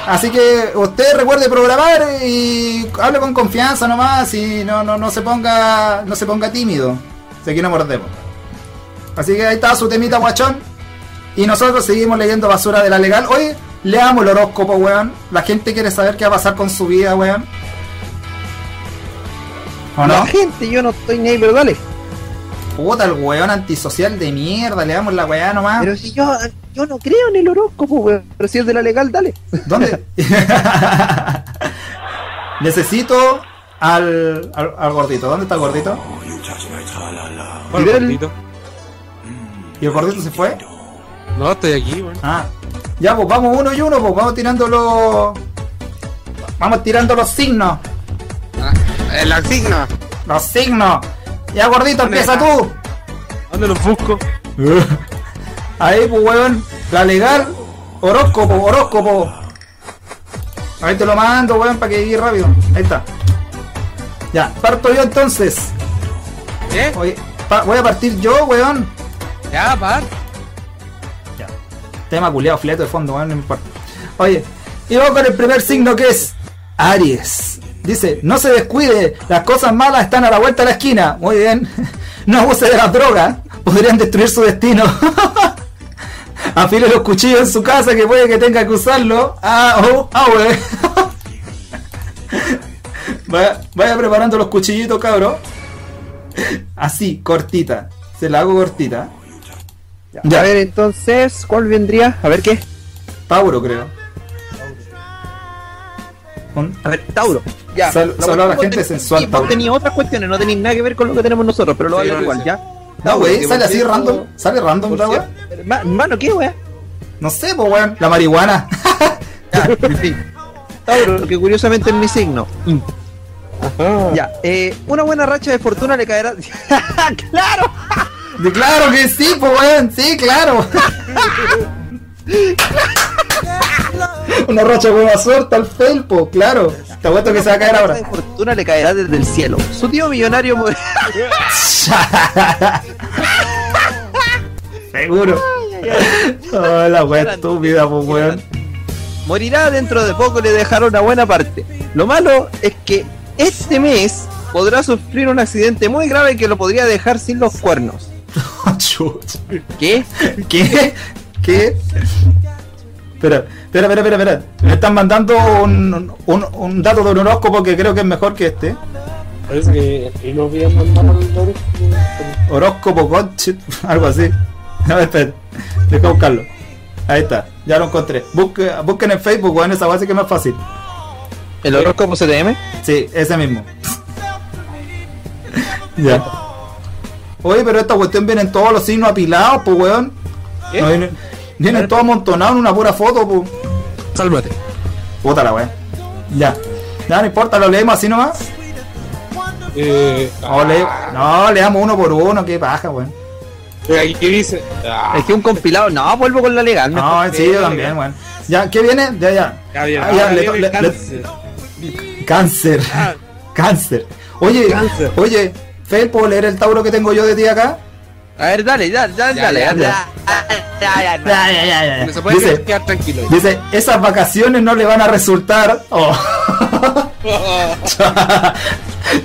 Así que usted recuerde programar y hable con confianza nomás y no, no, no se ponga no se ponga tímido. Si aquí no mordemos. Así que ahí está su temita guachón. Y nosotros seguimos leyendo basura de la legal. Oye, leamos el horóscopo, weón. La gente quiere saber qué va a pasar con su vida, weón. ¿O no? La gente, yo no estoy ni ahí, pero dale. Puta, el weón antisocial de mierda, le damos la weá nomás. Pero si yo, yo no creo en el horóscopo, weón. Pero si es de la legal, dale. ¿Dónde? Necesito al, al, al gordito. ¿Dónde está el gordito? ¿Cuál ¿Y del- gordito? ¿Y el gordito se fue? No, estoy aquí, weón. Ah. Ya, pues vamos uno y uno, pues vamos tirando los. Vamos tirando los signos. El asigna. Los signos. Ya, gordito, empieza tú. ¿Dónde los busco? Ahí, pues, weón. La legal. Horóscopo, horóscopo. Ahí te lo mando, weón, para que llegue rápido. Ahí está. Ya, parto yo entonces. Pa- voy a partir yo, weón. Ya, par. Ya. Tema culiado, fleto de fondo, weón, no me importa. Oye, y vamos con el primer signo que es Aries. Dice, no se descuide, las cosas malas están a la vuelta de la esquina. Muy bien. No abuse de las drogas, podrían destruir su destino. Afile los cuchillos en su casa que puede que tenga que usarlo. Ah, oh, ah. Vaya, vaya preparando los cuchillitos, cabro. Así, cortita. Se la hago cortita. Ya. A ver, entonces, ¿cuál vendría? A ver qué. Tauro, creo. A ver, Tauro. Ya. Sal- La a la gente sensual, ten- Tauro. Vos tenías otras cuestiones, no tenéis nada que ver con lo que tenemos nosotros, pero lo Sí, voy a hablar no, igual, sí. ¿ya? No, güey, sale así random. Sale random la weá. Mano, ¿qué weá? No sé, pues weón. La marihuana. Ya, en fin. Tauro, que curiosamente es mi signo. Ajá. Ya, eh, una buena racha de fortuna le caerá. ¡Claro! De claro que sí, pues weón. Sí, claro. Una rocha de buena suerte al felpo, claro. Te apuesto que se va a caer ahora. de fortuna le caerá desde el cielo. Su tío millonario. Seguro. Oh, la wea estúpida, pues weón. morirá dentro de poco y le dejará una buena parte. Lo malo es que este mes podrá sufrir un accidente muy grave que lo podría dejar sin los cuernos. Chucha. ¿Qué? ¿Qué? ¿Qué? Espera, espera, espera, espera, espera. Me están mandando un, un, un dato de un horóscopo que creo que es mejor que este. Parece que y no habían mandado el horóscopo. Horóscopo algo así. A ver, espera. Deja buscarlo. Ahí está, ya lo encontré. Busque- busquen en Facebook, weón, esa base que es más fácil. ¿El horóscopo CTM? Sí, ese mismo. ya. Oye, pero esta cuestión viene en todos los signos apilados, pues weón. ¿Qué? No, vienen, vienen todos amontonados en una pura foto, pues. Sálvate. Puta la weón. Ya. Ya, no importa, lo leemos así nomás. Eh, No, le- no, leamos uno por uno, qué paja, weón. aquí ¿qué dice? Ah, Es que un compilado. No, vuelvo con la legal. No, mejor. sí, yo también, weón. Ya, ¿qué viene? Ya, ya. ya bien. Ah, ya, ahora le- viene le- le- cáncer. Cáncer. Ah. Cáncer. Oye, Cáncer. oye, Fel, ¿puedo leer el Tauro que tengo yo de ti acá? A ver, dale, dale, dale, Ya, dale. ya, dale. ya. Ya, ya, ya, ya. No se puede Dice, quedar tranquilo. dice, esas vacaciones no le van a resultar. Oh.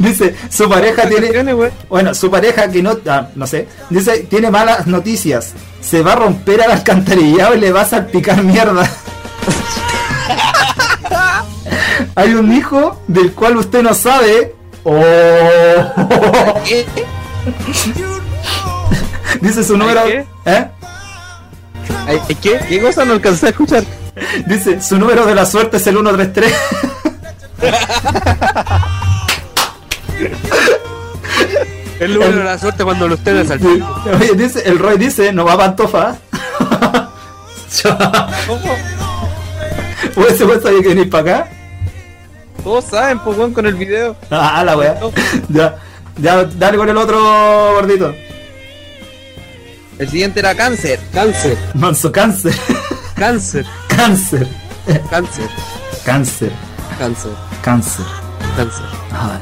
dice, su pareja tiene. Bueno, su pareja que no, ah, no sé, dice, tiene malas noticias. Se va a romper al alcantarillado y le va a salpicar mierda. Hay un hijo del cual usted no sabe. Oh. ¿Qué? Dice su número. qué? ¿eh? ¿Qué? ¿Qué cosa no alcancé a escuchar? Dice, su número de la suerte es el 133. El número de la suerte cuando los tengas al. Oye, dice, el Roy dice, no va a pantofa. ¿O ese güey sabía que venir para acá? Todos saben, pues, weón, con el video. Ah, la wea. Ya, ya, dale con el otro gordito. El siguiente era cáncer. Cáncer, Manso cáncer. cáncer, Cáncer. cáncer, Cáncer. cáncer, Cáncer. cáncer. Ay.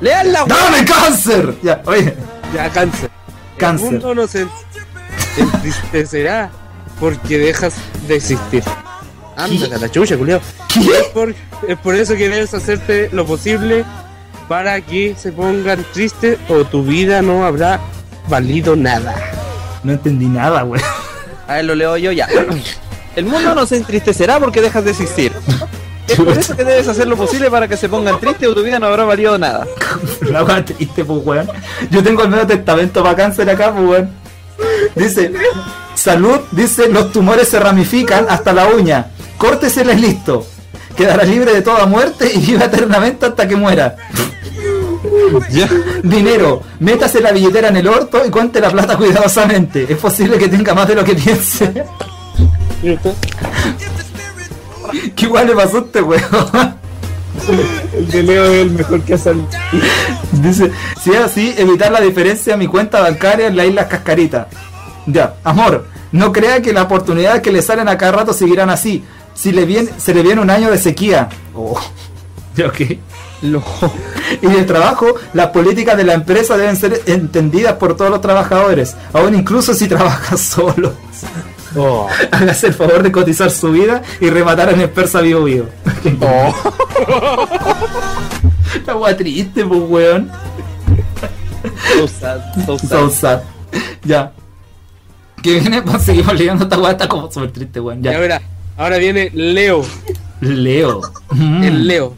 ¡Leanla, weón! ¡Dame cáncer! Ya, oye. Ya, cáncer. Cáncer. El mundo no se entristecerá porque dejas de existir. Ándale a la chucha, culiao. ¿Qué? Es por, es por eso que debes hacerte lo posible para que se pongan tristes o tu vida no habrá valido nada. No entendí nada, wey. A ver, lo leo yo ya. El mundo no se entristecerá porque dejas de existir. Es por eso que debes hacer lo posible para que se pongan tristes o tu vida no habrá valido nada. La wea triste, pues, weón. Yo tengo el medio testamento para cáncer acá, pues, weón. Dice, salud, dice, los tumores se ramifican hasta la uña. Córteseles listo. Quedará libre de toda muerte y viva eternamente hasta que muera. Dinero, métase la billetera en el orto y cuente la plata cuidadosamente. Es posible que tenga más de lo que piense. ¿Qué igual le pasó a este weón? El de Leo es el mejor que ha salido. Dice, si es así, evitar la diferencia a mi cuenta bancaria en la isla Cascarita. Ya, amor, no crea que las oportunidades que le salen a cada rato seguirán así. Si le viene, se le viene un año de sequía. Oh, ya, ok. Lo- Y del trabajo, las políticas de la empresa deben ser entendidas por todos los trabajadores, aún incluso si trabaja solo. Oh. Hágase el favor de cotizar su vida y rematar en el persa vivo vivo. La wea triste, pues weón. So sad, so sad. So sad. Ya. Que viene, pues seguimos leyendo esta weá, está como súper triste, weón. Ya Ya. Ahora viene Leo, Leo. Mm. el Leo.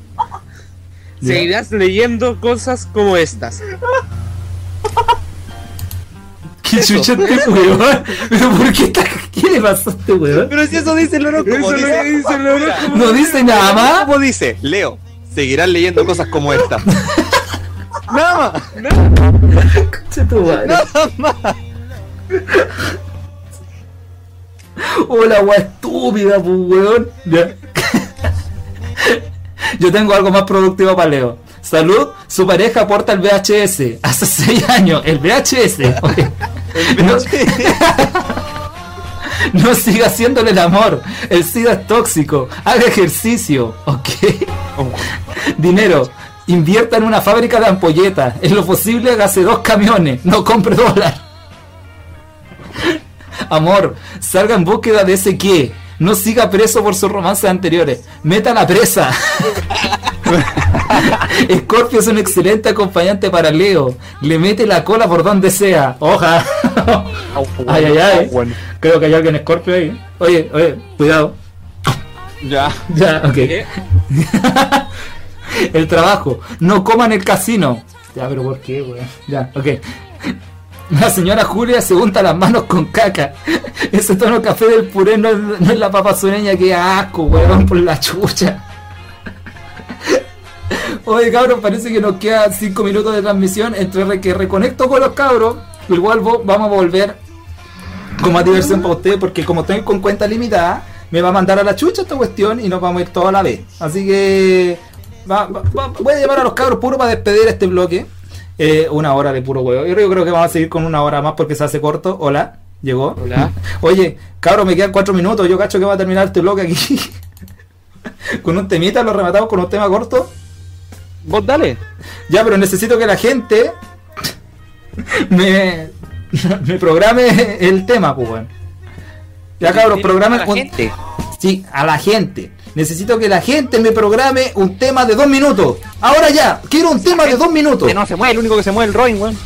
Seguirás leyendo cosas como estas. ¿Qué chucha este weón? ¿Pero por qué está... ¿Qué le pasó a este weón? Pero si eso dice el horóscopo. Eso que dice el horóscopo. No dice nada más. ¿Cómo dice? Leo, seguirán leyendo cosas como esta. Nada más. Tu madre. Nada más. Hola, weá estúpida, pues, weón. Ya. Yo tengo algo más productivo para Leo. Salud, su pareja aporta el VHS. Hace 6 años, el VHS. No, no siga haciéndole el amor. El SIDA es tóxico. Haga ejercicio. Ok. Dinero. Invierta en una fábrica de ampolletas. En lo posible, hágase dos camiones. No compre dólar. Amor, salga en búsqueda de ese qué. No siga preso por sus romances anteriores. Meta la presa. Scorpio es un excelente acompañante para Leo. Le mete la cola por donde sea. Oja. ay, ay, ay. Bueno. Creo que hay alguien Scorpio ahí. Oye, oye, cuidado. Ya. Ya, ok. el trabajo. No coman el casino. Ya, pero ¿por qué, weón? Ya, ok. La señora Julia se unta las manos con caca. Ese tono café del puré no es, la papa sureña que asco, weón, por la chucha. Oye, cabros, parece que nos quedan 5 minutos de transmisión. Entre re- que reconecto con los cabros, igual vamos a volver con más diversión para ustedes, porque como estoy con cuenta limitada, me va a mandar a la chucha esta cuestión y nos vamos a ir toda la vez. Así que va- va- voy a llamar a los cabros puro para despedir este bloque. Eh, una hora de puro huevo. Yo creo que vamos a seguir con una hora más porque se hace corto. Hola, llegó. Hola. Oye, cabros, me quedan cuatro minutos. Yo cacho que va a terminar este bloque aquí. con un temita, lo rematamos con un tema corto. Vos dale. Ya, pero necesito que la gente me, me programe el tema, pues, weón. Ya, cabros, programen A la gente. Sí, a la gente. Necesito que la gente me programe un tema de dos minutos. Ahora ya, quiero un tema de dos minutos. Que no se mueve, el único que se mueve es el Roin, weón.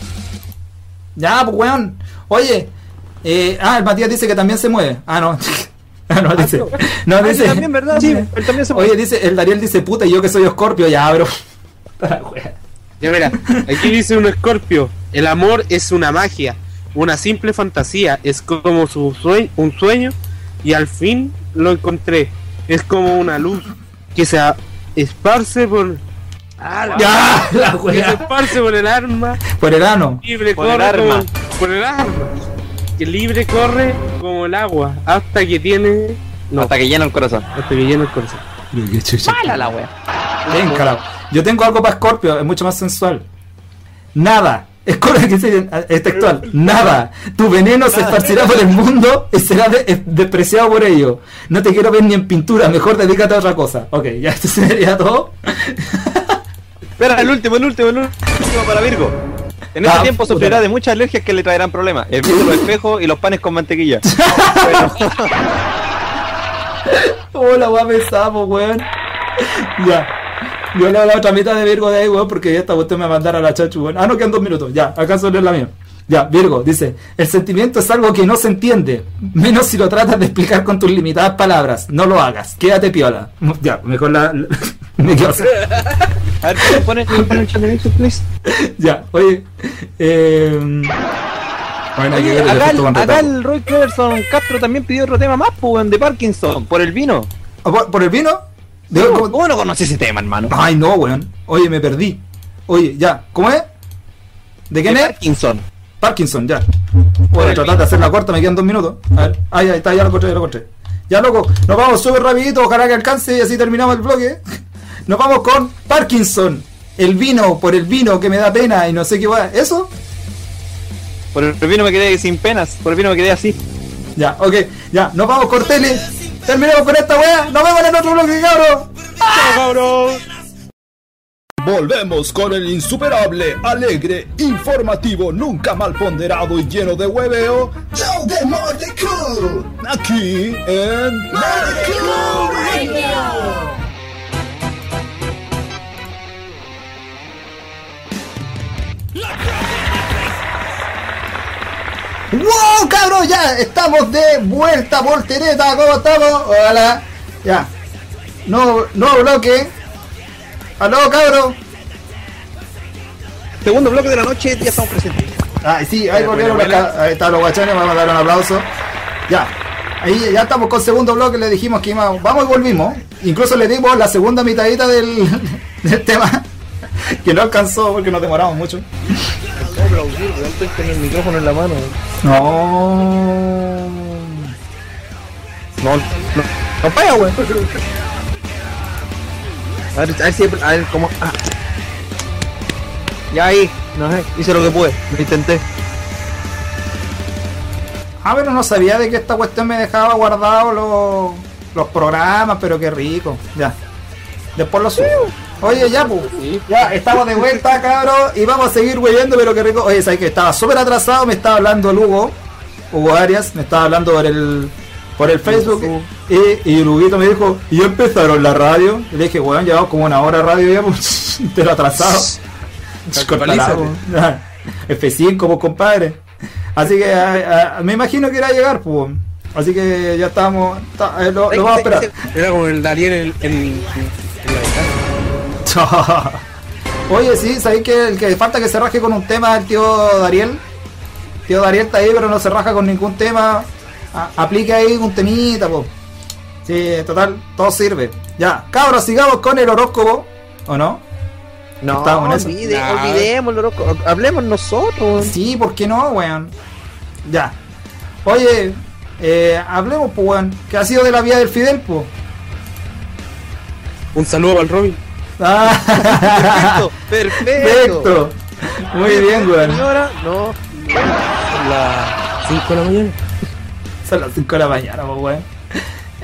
Ya, pues, weón. Oye, eh, ah, el Matías dice que también se mueve. Ah, no. Ah, no, dice. No, Ah, dice. sí, también, ¿verdad? Sí, él también se mueve. Oye, dice, el Dariel dice puta y yo que soy Escorpio, ya, bro. Para, weón. Ya mira, aquí dice un escorpio. El amor es una magia, una simple fantasía. Es como su sue- un sueño y al fin lo encontré. Es como una luz que se esparce por... Ah, la- Ya, la que se esparce por el arma Por el ano. libre Por el arma. como- por el arma que libre corre como el agua hasta que tiene no, Hasta que llena el corazón. hasta que llena el corazón Qué chucha. Mala la wea. Ven, carajo. Yo tengo algo para Scorpio, es mucho más sensual. Nada. Que dice, es textual. Nada. Tu veneno se esparcirá por el mundo y será de- es despreciado por ello. No te quiero ver ni en pintura, mejor dedícate a otra cosa. Ok, ya esto sería todo. Espera, el último, el último, el último para Virgo. En Ah, este tiempo puta. sufrirá de muchas alergias que le traerán problemas. El vidrio, los espejos y los panes con mantequilla. Hola, weón, pensamos, weón. Ya. Yo leo la otra mitad de Virgo de ahí, weón, porque ya esta usted me va a mandar a la chachu, weón. Ah, no, quedan dos minutos. Ya, acá solo es la mía. Ya, Virgo, dice, el sentimiento es algo que no se entiende, menos si lo tratas de explicar con tus limitadas palabras. No lo hagas, quédate piola. Ya, mejor la... la- me quedo. A ver, pon el, pon el chat de Nexus, please. ya, oye... Eh... Bueno, hay que Oye, acá, el, acá el Roy Cleverson Castro también pidió otro tema más, pues, de Parkinson, por el vino. ¿Ah, ¿Por, por el vino? De- ¿Cómo, ¿cómo- cómo no conoce ese tema, hermano? Ay, no, weón. Oye, me perdí. Oye, ya, ¿cómo es? ¿De quién de es? Parkinson. Parkinson, ya. Voy a tratar de hacer la corta, me quedan dos minutos. A ver, está, ya lo encontré, ya lo encontré. Ya, loco, nos vamos súper rapidito, ojalá que alcance y así terminamos el bloque. Nos vamos con Parkinson. El vino, por el vino que me da pena y no sé qué va. ¿Eso? Por el vino me quedé sin penas, por el vino me quedé así. Ya, ok, ya, nos vamos con tele. Terminemos con esta weá. Nos vemos en el otro bloque, cabros. Volvemos con el insuperable, alegre, informativo, nunca mal ponderado y lleno de hueveo. Show de Morte Cool. Aquí en Morte Cool Radio. ¡Wow, cabros! Ya estamos de vuelta, voltereta. ¿Cómo estamos? Hola. Ya. No, no bloque. Aló, cabros. Segundo bloque de la noche, ya estamos presentes. Ah, sí, ahí volvieron los, ca- ahí están los guachones, vamos a dar un aplauso. Ya. Ahí ya estamos con segundo bloque, le dijimos que íbamos, vamos y volvimos. Incluso le dimos la segunda mitadita del, del tema, que no alcanzó porque nos demoramos mucho. Con el micrófono en la mano. No. No, no, no pega, weón. A ver, a ver si, a ver cómo. Ah. Ya ahí, no sé, hice lo que pude, lo intenté. Ah, pero no sabía de que esta cuestión me dejaba guardado los, los programas, pero qué rico. Ya. Después lo subo. Oye, ya, pues. Ya, estamos de vuelta, cabros. Y vamos a seguir weyendo, pero qué rico. Oye, sabes que estaba súper atrasado. Me estaba hablando el Hugo. Arias. Me estaba hablando por el, por el Facebook. Y, y el Huguito me dijo, ¿y ya empezaron la radio? Y le dije, weón, llevamos como una hora radio ya, pues. Atrasado. Actualízate. Cortará, pues. F5, pues, compadre. Así que a- a- me imagino que irá a llegar, pues. Así que ya estamos. ta- eh, lo, lo vamos a esperar. Era como el Dariel en. Oye, sí, sabéis que el que falta que se raje con un tema el tío Dariel. Tío Dariel está ahí, pero no se raja con ningún tema. A- aplique ahí un temita, po. Sí, total, todo sirve. Ya, cabros, sigamos con el horóscopo. ¿O no? No, Estamos en eso. olvide, Nah. olvidémoslo, loco. Hablemos nosotros. Sí, ¿por qué no, weón? Ya. Oye, eh, hablemos, pues, weón. ¿Qué ha sido de la vida del Fidel, pues? Un saludo para el Robin. Ah, Perfecto, perfecto. Muy bien, weón. Señora, no. Las 5 de la mañana. Son las 5 de la mañana, weón.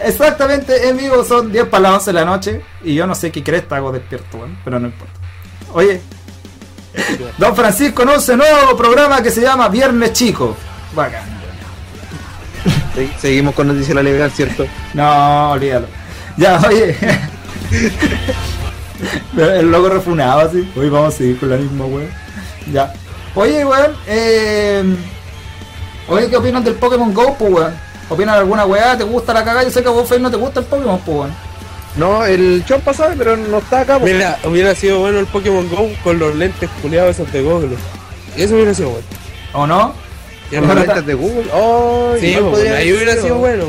Exactamente, en vivo son 10 para las 11 de la noche. Y yo no sé qué cresta hago despierto, weón. Pero no importa. Oye, Don Francisco anuncia un nuevo programa que se llama Viernes Chico. Bacán. Se- Seguimos con Noticias La Legal, ¿cierto? No, olvídalo. Ya, oye. El loco refunado así. Hoy vamos a seguir con la misma weón. Ya. Oye, weón. Eh... Oye, ¿qué opinan del Pokémon Go, pues, weón? ¿Opinan alguna weá? ¿Te gusta la cagada? Yo sé que a vos, no te gusta el Pokémon, pues, weón. No, el chompa sabe, pero no está acá. po. Mira, hubiera sido bueno el Pokémon Go con los lentes culiados esos de Google. Eso hubiera sido bueno. ¿O no? Ya Los no- Ojalá- lentes de Google. Oh, Sí, ahí hubiera sido bueno.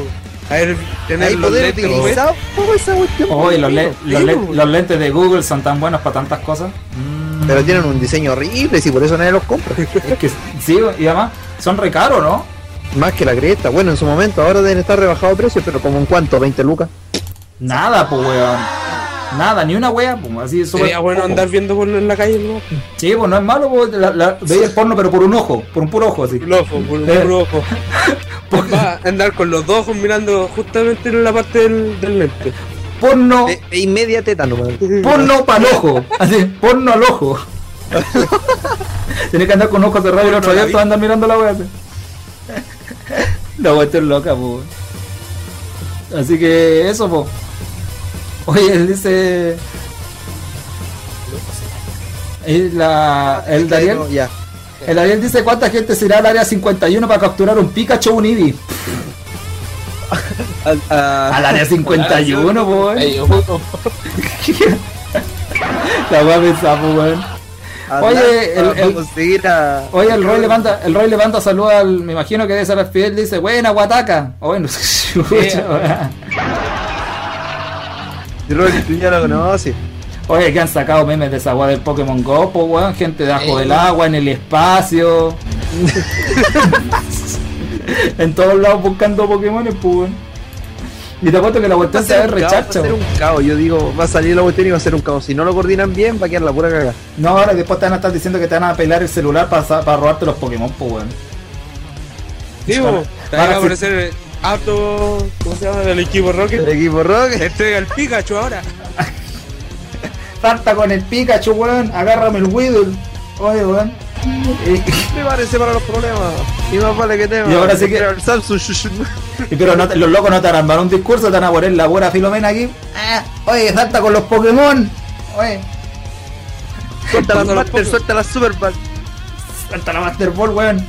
A ver, tener Ahí los poder lentes cuestión. Oye, los, le- Sí, los, le- weón. los lentes de Google son tan buenos para tantas cosas. Mm, Pero tienen un diseño horrible, y por eso nadie los compra. es que sí, y además son re caros, ¿no? Más que la cresta. Bueno, en su momento, ahora deben estar rebajados de precio, pero como en cuánto, 20 lucas. Nada, pues, weón. Nada, ni una wea, pues, así súper Sería bueno poco. andar viendo por en la calle, ¿no? Sí, pues no es malo, pues, la, la- veía el porno, pero por un ojo, por un puro ojo, así. El ojo, por Eh. un ojo. Va a andar con los dos ojos mirando justamente en la parte del, del lente. Porno, De, de inmedia tétano, porno para el ojo, así, porno al ojo. Tienes que andar con ojos cerrados y el otro Porno a la abierto andar mirando la wea, así. La wea está loca, pues. Así que eso, pues. Oye, él dice. El, la, el Daniel. No, ya. El Ariel dice cuánta gente se irá al área 51 para capturar un Pikachu o un Eevee. Al, a- Al área 51, po, weón. Ey, uno. La weá pensaba, po, weón. Oye, el- el- a. Oye, el Roy levanta, el Roy levanta saludos al, me imagino que debe ser al Fidel, dice, buena guataca. O bueno, tú ya lo conoces. Oye, que han sacado memes de esa weá del Pokémon Go, po, weón. Gente debajo del agua, en el espacio. en todos lados buscando Pokémon, pues, weón. Y te apuesto que la Va a cuestión se un caos, rechacha, va a ser un caos. Yo digo, va a salir la cuestión y va a ser un caos. Si no lo coordinan bien, va a quedar la pura caga. No, ahora después te van a estar diciendo que te van a pelar el celular para, para robarte los Pokémon, pues weón. Po. Te para va a aparecer auto, ¿cómo se llama? Del equipo Rocket. equipo Rock. Entrega el Pikachu ahora. Salta con el Pikachu, weón. Agárrame el Weedle. Oye, weón. Y- Prepárese para los problemas. Y más vale que tema. Y ahora sí que- El Samsung, y pero no los locos no te armar un discurso, te van a poner la buena Filomena aquí. Ah, oye, salta con los Pokémon. Oye, Suelta los Master, suelta las Super Ball. salta la Master Ball, weón.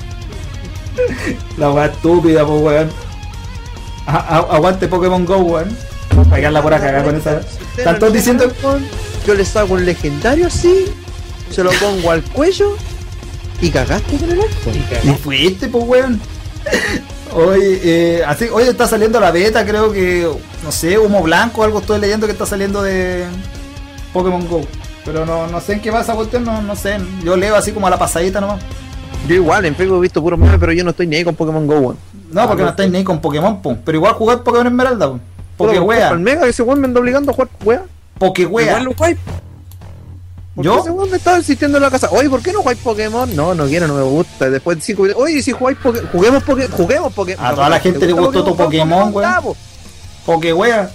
La weá estúpida, pues, weón. A- a- aguante Pokémon Go, weón. Para quedar la pura cagada con esa. Están todos diciendo. Yo le saco un legendario así, se lo pongo al cuello Y cagaste con el acto. Y fuiste, pues, weón. Oye, eh, así, oye, está saliendo la beta, creo que, no sé, humo blanco, algo estoy leyendo que está saliendo de Pokémon Go. Pero no, no sé en qué va esa cuestión, no, no sé. Yo leo así como a la pasadita nomás. Yo igual, en Facebook he visto puros memes, pero yo no estoy ni ahí con Pokémon Go, weón. No, porque no estáis ni ahí con Pokémon, po. Pero igual jugar Pokémon Esmeralda, po. Poké Al wea. Mega, que ese weón me anda obligando a jugar wea. Poké wea. Igual lo guay. ¿Por ¿Yo? qué ese weón me estaba insistiendo en la casa? Oye, ¿por qué no jugáis Pokémon? No, no quiero, no me gusta. Después de cinco minutos, oye, si jugáis Pokémon, juguemos Pokémon, juguemos Pokémon. A toda la gente le gustó tu Pokémon, weón. Da, po. Poké wea.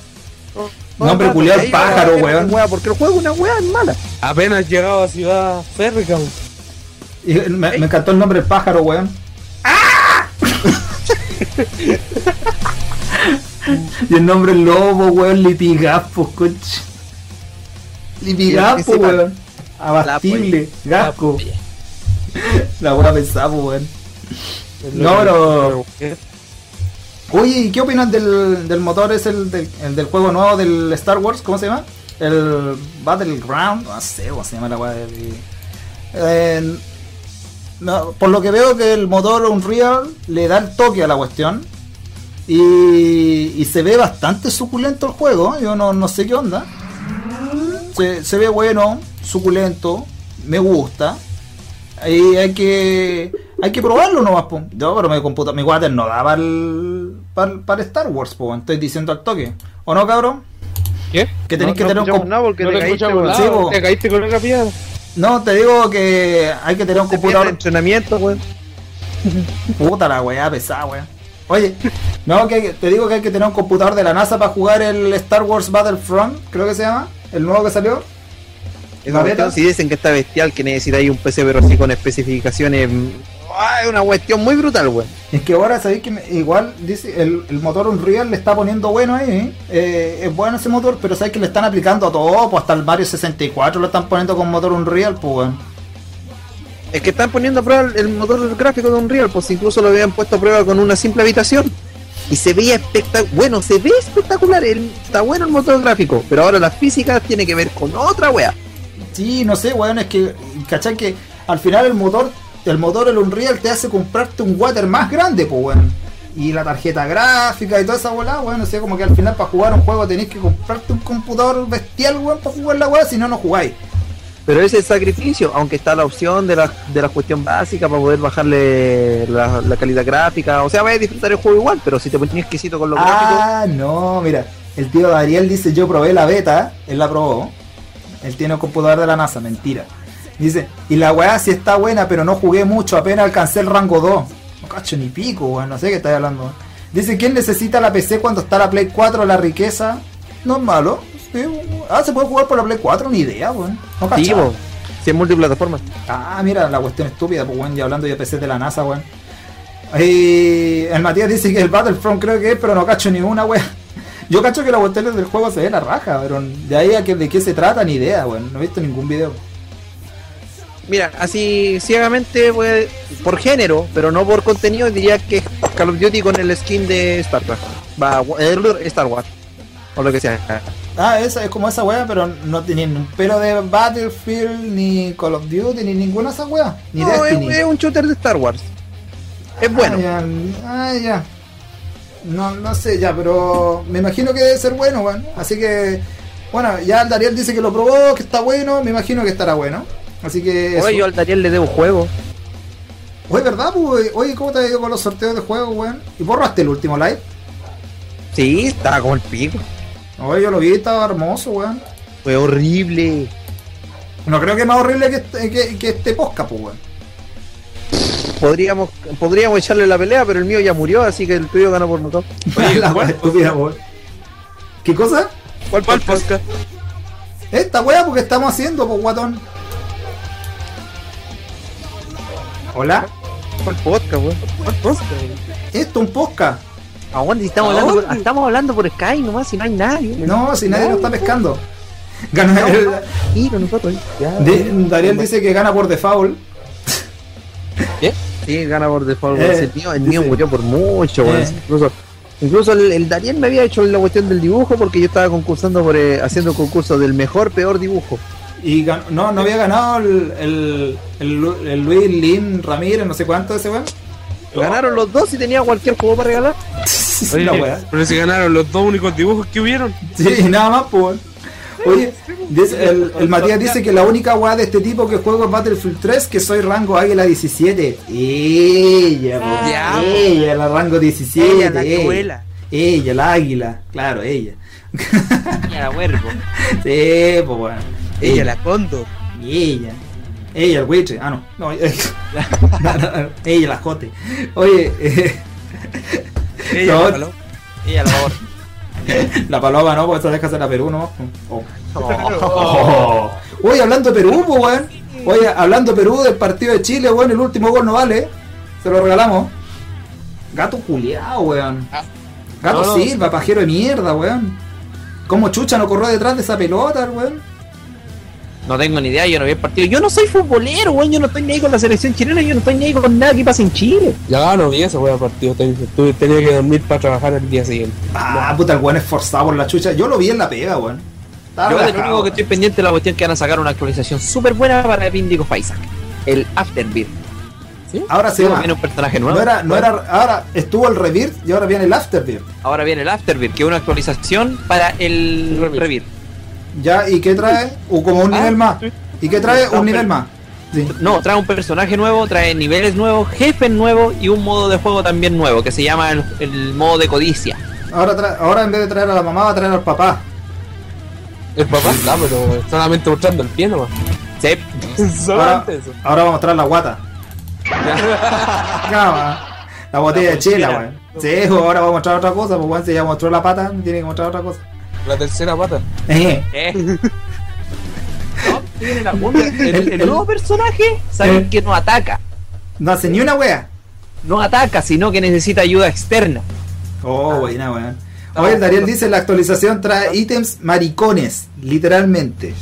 No, Nombre el pájaro, weón, Porque el juego es una wea es mala. Apenas llegado a Ciudad Férrica. weón. Y me, me encantó el nombre del pájaro, weón. Y el nombre lobo, weón, Lipigapo, coche. Principal. weón. Abastible, gasco. La buena pensada, weón. No, pero. Oye, ¿y qué opinan del, del motor? ¿Es el del, el del juego nuevo del Star Wars? ¿Cómo se llama? El Battleground. No sé cómo se llama la weá. Eh, no, por lo que veo que el motor Unreal le da el toque a la cuestión. Y, y se ve bastante suculento el juego. Yo no, no sé qué onda. Se, se ve bueno, suculento, me gusta. Y hay que hay que probarlo nomás, po. Yo, pero mi computa, mi water no da para el, Star Wars, po. Estoy diciendo al toque. ¿O no, cabrón? ¿Qué? Que tenéis que no tener un comp- nada porque No te te caíste. Sí. Te caíste con piedra. No, te digo que hay que tener un computador. entrenamiento, weón. Puta la weá, pesada, weá. Oye, no, que te digo que hay que tener un computador de la NASA para jugar el Star Wars Battlefront, creo que se llama, el nuevo que salió. Si dicen que está bestial, que necesitáis un PC, pero así con especificaciones. Ah, Es una cuestión muy brutal, weón. Es que ahora sabéis que me- igual dice el, el motor Unreal le está poniendo bueno ahí, ¿eh? Eh, es bueno ese motor, pero sabéis que le están aplicando a todo, pues hasta el Mario 64 lo están poniendo con motor Unreal, pues weón. Es que están poniendo a prueba el- motor gráfico de Unreal, pues incluso lo habían puesto a prueba con una simple habitación. Y se veía espectacular. Bueno, se ve espectacular. el- está bueno el motor gráfico. Pero ahora la física tiene que ver con otra wea. Sí, no sé, weón, es que, ¿cachai? Que al final el motor, el motor, el Unreal, te hace comprarte un water más grande, pues, weón. Y la tarjeta gráfica y toda esa weá, weón, o sea, como que al final para jugar un juego tenéis que comprarte un computador bestial, weón, para jugar la weá, si no, no jugáis. Pero ese es el sacrificio, aunque está la opción de la, de la cuestión básica para poder bajarle la, la calidad gráfica. O sea, vais a disfrutar el juego igual, pero si te pones exquisito con los gráficos. Ah, no, mira, el tío Ariel dice, yo probé la beta, él la probó. Él tiene un computador de la NASA, mentira. Dice, y la weá sí está buena, pero no jugué mucho, apenas alcancé el rango 2. No cacho ni pico, weón, no sé qué estáis hablando. Dice, ¿quién necesita la PC cuando está la Play 4, la riqueza? No es malo. Sí, ah, se puede jugar por la Play 4, ni idea, weón. No Sí, po. Si es multiplataforma. Ah, mira, la cuestión estúpida, pues, weón, ya hablando de PC de la NASA, weón. Y el Matías dice que el Battlefront creo que es, pero no cacho ni una, weón. Yo cacho que la cuestión del juego se ve la raja, pero de ahí a que de qué se trata, ni idea, weón. No he visto ningún video. Mira, así ciegamente, pues, por género, pero no por contenido, diría que es Call of Duty con el skin de Star Wars. Va, Star Wars. O lo que sea. Ah, esa es como esa weá, pero no tenía un pelo de Battlefield, ni Call of Duty, ni ninguna de esas weas. Ni No, es un shooter de Star Wars. Es bueno. Ah, ya. Ah, ya. No, no sé, ya, pero me imagino que debe ser bueno, weón. Así que, bueno, ya el Dariel dice que lo probó, que está bueno, me imagino que estará bueno. Así que. Oye, yo al Daniel le debo juego. Oye, ¿verdad, pues? Oye, ¿cómo te ha ido con los sorteos de juegos, weón? ¿Y borraste el último live? Sí, estaba como el pico. Oye, yo lo vi, estaba hermoso, weón. Fue horrible. No creo que es más horrible que este, que, que este posca, pues, weón. Podríamos, podríamos echarle la pelea, pero el mío ya murió, así que el tuyo ganó por nocaut. Oye, La ¿cuál? wea estúpida, weón. ¿Qué cosa? ¿Cuál podcast? Esta weá, porque estamos haciendo, pues, guatón. Hola. ¿Cuál podcast, weón? ¿Cuál podcast? Esto, un podcast. Aguante, si estamos ¿A hablando, por, estamos hablando por Sky nomás, si no hay nadie. No, si nadie lo está pescando. Gana el- Sí, con nosotros. Ya. de- Dariel dice que gana por default. Sí, gana por default. Eh, el mío, el mío dice- murió por mucho, weón. Eh. Incluso, incluso el, el Daniel me había hecho la cuestión del dibujo porque yo estaba concursando por eh, haciendo concurso del mejor, peor dibujo. Y no, no había ganado el, el, el, Lu- el Luis Lin Ramírez, no sé cuánto ese weón. Ganaron los dos y tenía cualquier juego para regalar. Oye, La weá. pero si ganaron los dos únicos dibujos que hubieron. Sí, y nada más, pues. Oye, dice- el, el Matías dice que la única weá de este tipo que juego es Battlefield 3 que soy rango Águila 17. Ella, ella, la rango 17. Ella, la vuela. Ella, la águila, claro, ella. Ella la huervo. Sí, pues. Ella la cóndor. Y ella. Ella, el buitre. Ah, no. no, no, ella, la jote. Oye, eh, Ella No. la paloma. Ella la labor. la paloma no, porque esa deja ser la Perú, ¿no? Oh. Oh. Oye, hablando de Perú, pues, weón. Oye, hablando de Perú del partido de Chile, weón, el último gol no vale. Se lo regalamos. Gato culiao, weón. Gato No, no. Silva, pajero de mierda, weón. ¿Cómo chucha no corrió detrás de esa pelota, weón? No tengo ni idea, yo no vi el partido. Yo no soy futbolero, weón. Yo no estoy ni ahí con la selección chilena. Yo no estoy ni ahí con nada que pasa en Chile. Ya no vi ese wea partido. Tuve, tenía que dormir para trabajar el día siguiente. Ah, puta, el weón esforzado por la chucha. Yo lo vi en la pega, weón. Yo de lo único que estoy pendiente de la cuestión es que van a sacar una actualización súper buena para el Índico Isaac. El Afterbirth. Ahora se Sí, llama. viene un personaje nuevo. No era, no era, ahora estuvo el Rebirth y ahora viene el Afterbirth. Ahora viene el Afterbirth, que es una actualización para el Rebirth. Ya, ¿y qué trae? O como un Ah, nivel más. ¿Y qué trae? No, Un nivel más. Sí. No, trae un personaje nuevo, trae niveles nuevos, jefes nuevos y un modo de juego también nuevo que se llama el, el modo de codicia. Ahora, ahora en vez de traer a la mamá, va a traer al papá. El papá está, pero solamente mostrando el pie nomás. Sí. Ahora, Solamente eso. ahora va a mostrar la guata. La botella de chela, weón. Sí, ahora va a mostrar otra cosa, pues weón, si ya mostró la pata, tiene que mostrar otra cosa. La tercera pata. Eh, Eh. No, tiene la onda. El, el El- nuevo personaje, saben Eh. que no ataca. no hace ni una wea. No ataca, sino que necesita ayuda externa. Oh, buena, weón. Oye, el Dariel dice la actualización trae ítems maricones, literalmente.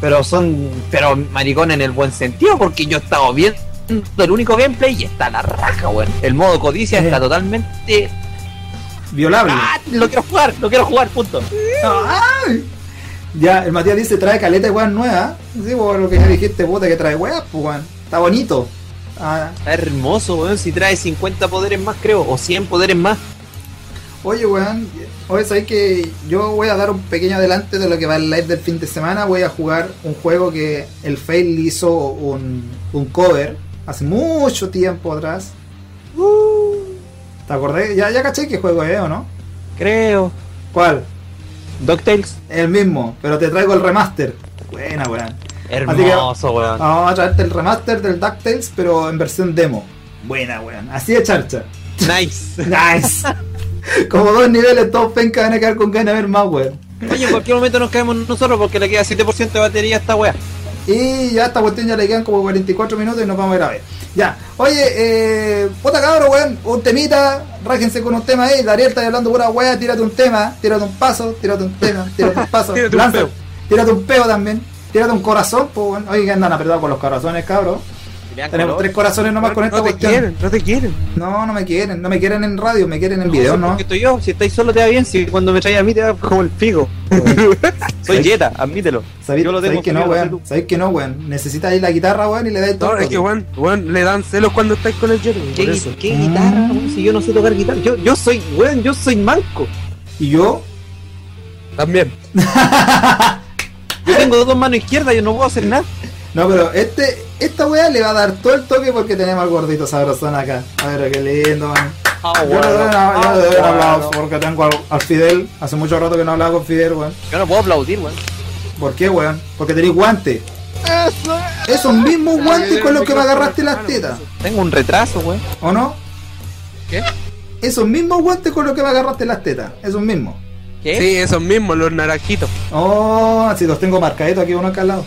Pero son, pero maricón en el buen sentido, porque yo he estado viendo el único gameplay y está la raja, weón. El modo codicia Eh. está totalmente. Violable. ¡Ah! Lo quiero jugar, lo quiero jugar, punto. ¡Ay! Ya, el Matías dice trae caleta de weas nuevas. Sí, por lo que ya dijiste, puta, que trae weas, pues weón. Está bonito. Ah, Está hermoso, weón. Si trae 50 poderes más, creo, o 100 poderes más. oye, weón. Oye, sabes que yo voy a dar un pequeño adelante de lo que va el live del fin de semana. Voy a jugar un juego que el Fail hizo un, un cover hace mucho tiempo atrás. ¿Te acordé? Ya, ya caché qué juego es, ¿o no? Creo. ¿Cuál? DuckTales. El mismo, pero te traigo el remaster. Buena, weón. Hermoso, weón. Vamos a traerte el remaster del DuckTales, pero en versión demo. Buena, weón. Así de charcha. Nice. Nice. Como dos niveles, todos penca van a quedar con ganas de ver más, weón. Oye, en cualquier momento nos caemos nosotros porque le queda 7% de batería a esta wea. Y ya esta cuestión ya le quedan como 44 minutos y nos vamos a ir a ver. Ya. Oye, eh, puta cabro, weón. Un temita. Rájense con un tema ahí. Dariel está hablando pura weá. Tírate un tema. Tírate un paso. Tírate un tema. Tírate un paso. Tírate un peo. Tírate un peo también. Tírate un corazón, pues, weón. Oye, que andan apretados con los corazones, cabros. Tenemos tres corazones nomás con esta no te cuestión. quieren, no te quieren. No, no me quieren, no me quieren en radio, me quieren en video, ¿no? Porque estoy yo, si estáis solo te va bien, si cuando me traes a mí te va como el pico. Soy Jetta, admítelo. ¿Sabéis Yo lo tengo que no, weón? no. ¿Sabéis que no, weón? Necesitas ahí la guitarra, weón, y le dais todo. No, es que weón, weón, le dan celos cuando estáis con el Jerry. ¿Qué, Por eso. qué guitarra, weón? Si yo no sé tocar guitarra. Yo, yo soy, weón, yo soy manco. ¿Y yo? También. Yo tengo dos manos izquierdas, yo no puedo hacer nada. No, pero este, esta weá le va a dar todo el toque porque tenemos al gordito sabrosón acá. A ver, qué lindo, man. Ah, Yo le doy, una- yo le doy un aplauso porque tengo al, al Fidel. Hace mucho rato que no hablaba con Fidel, weón. Yo no puedo aplaudir, weón. ¿Por qué, weón? Porque tenéis guantes. Esos mismos guantes con los que me agarraste las tetas, Tengo un retraso, weón. ¿o no? ¿Qué? Esos mismos guantes con los que me agarraste las tetas, esos mismos. ¿Qué? Sí, esos mismos, los naranjitos. Oh, si los tengo marcaditos aquí uno acá al lado.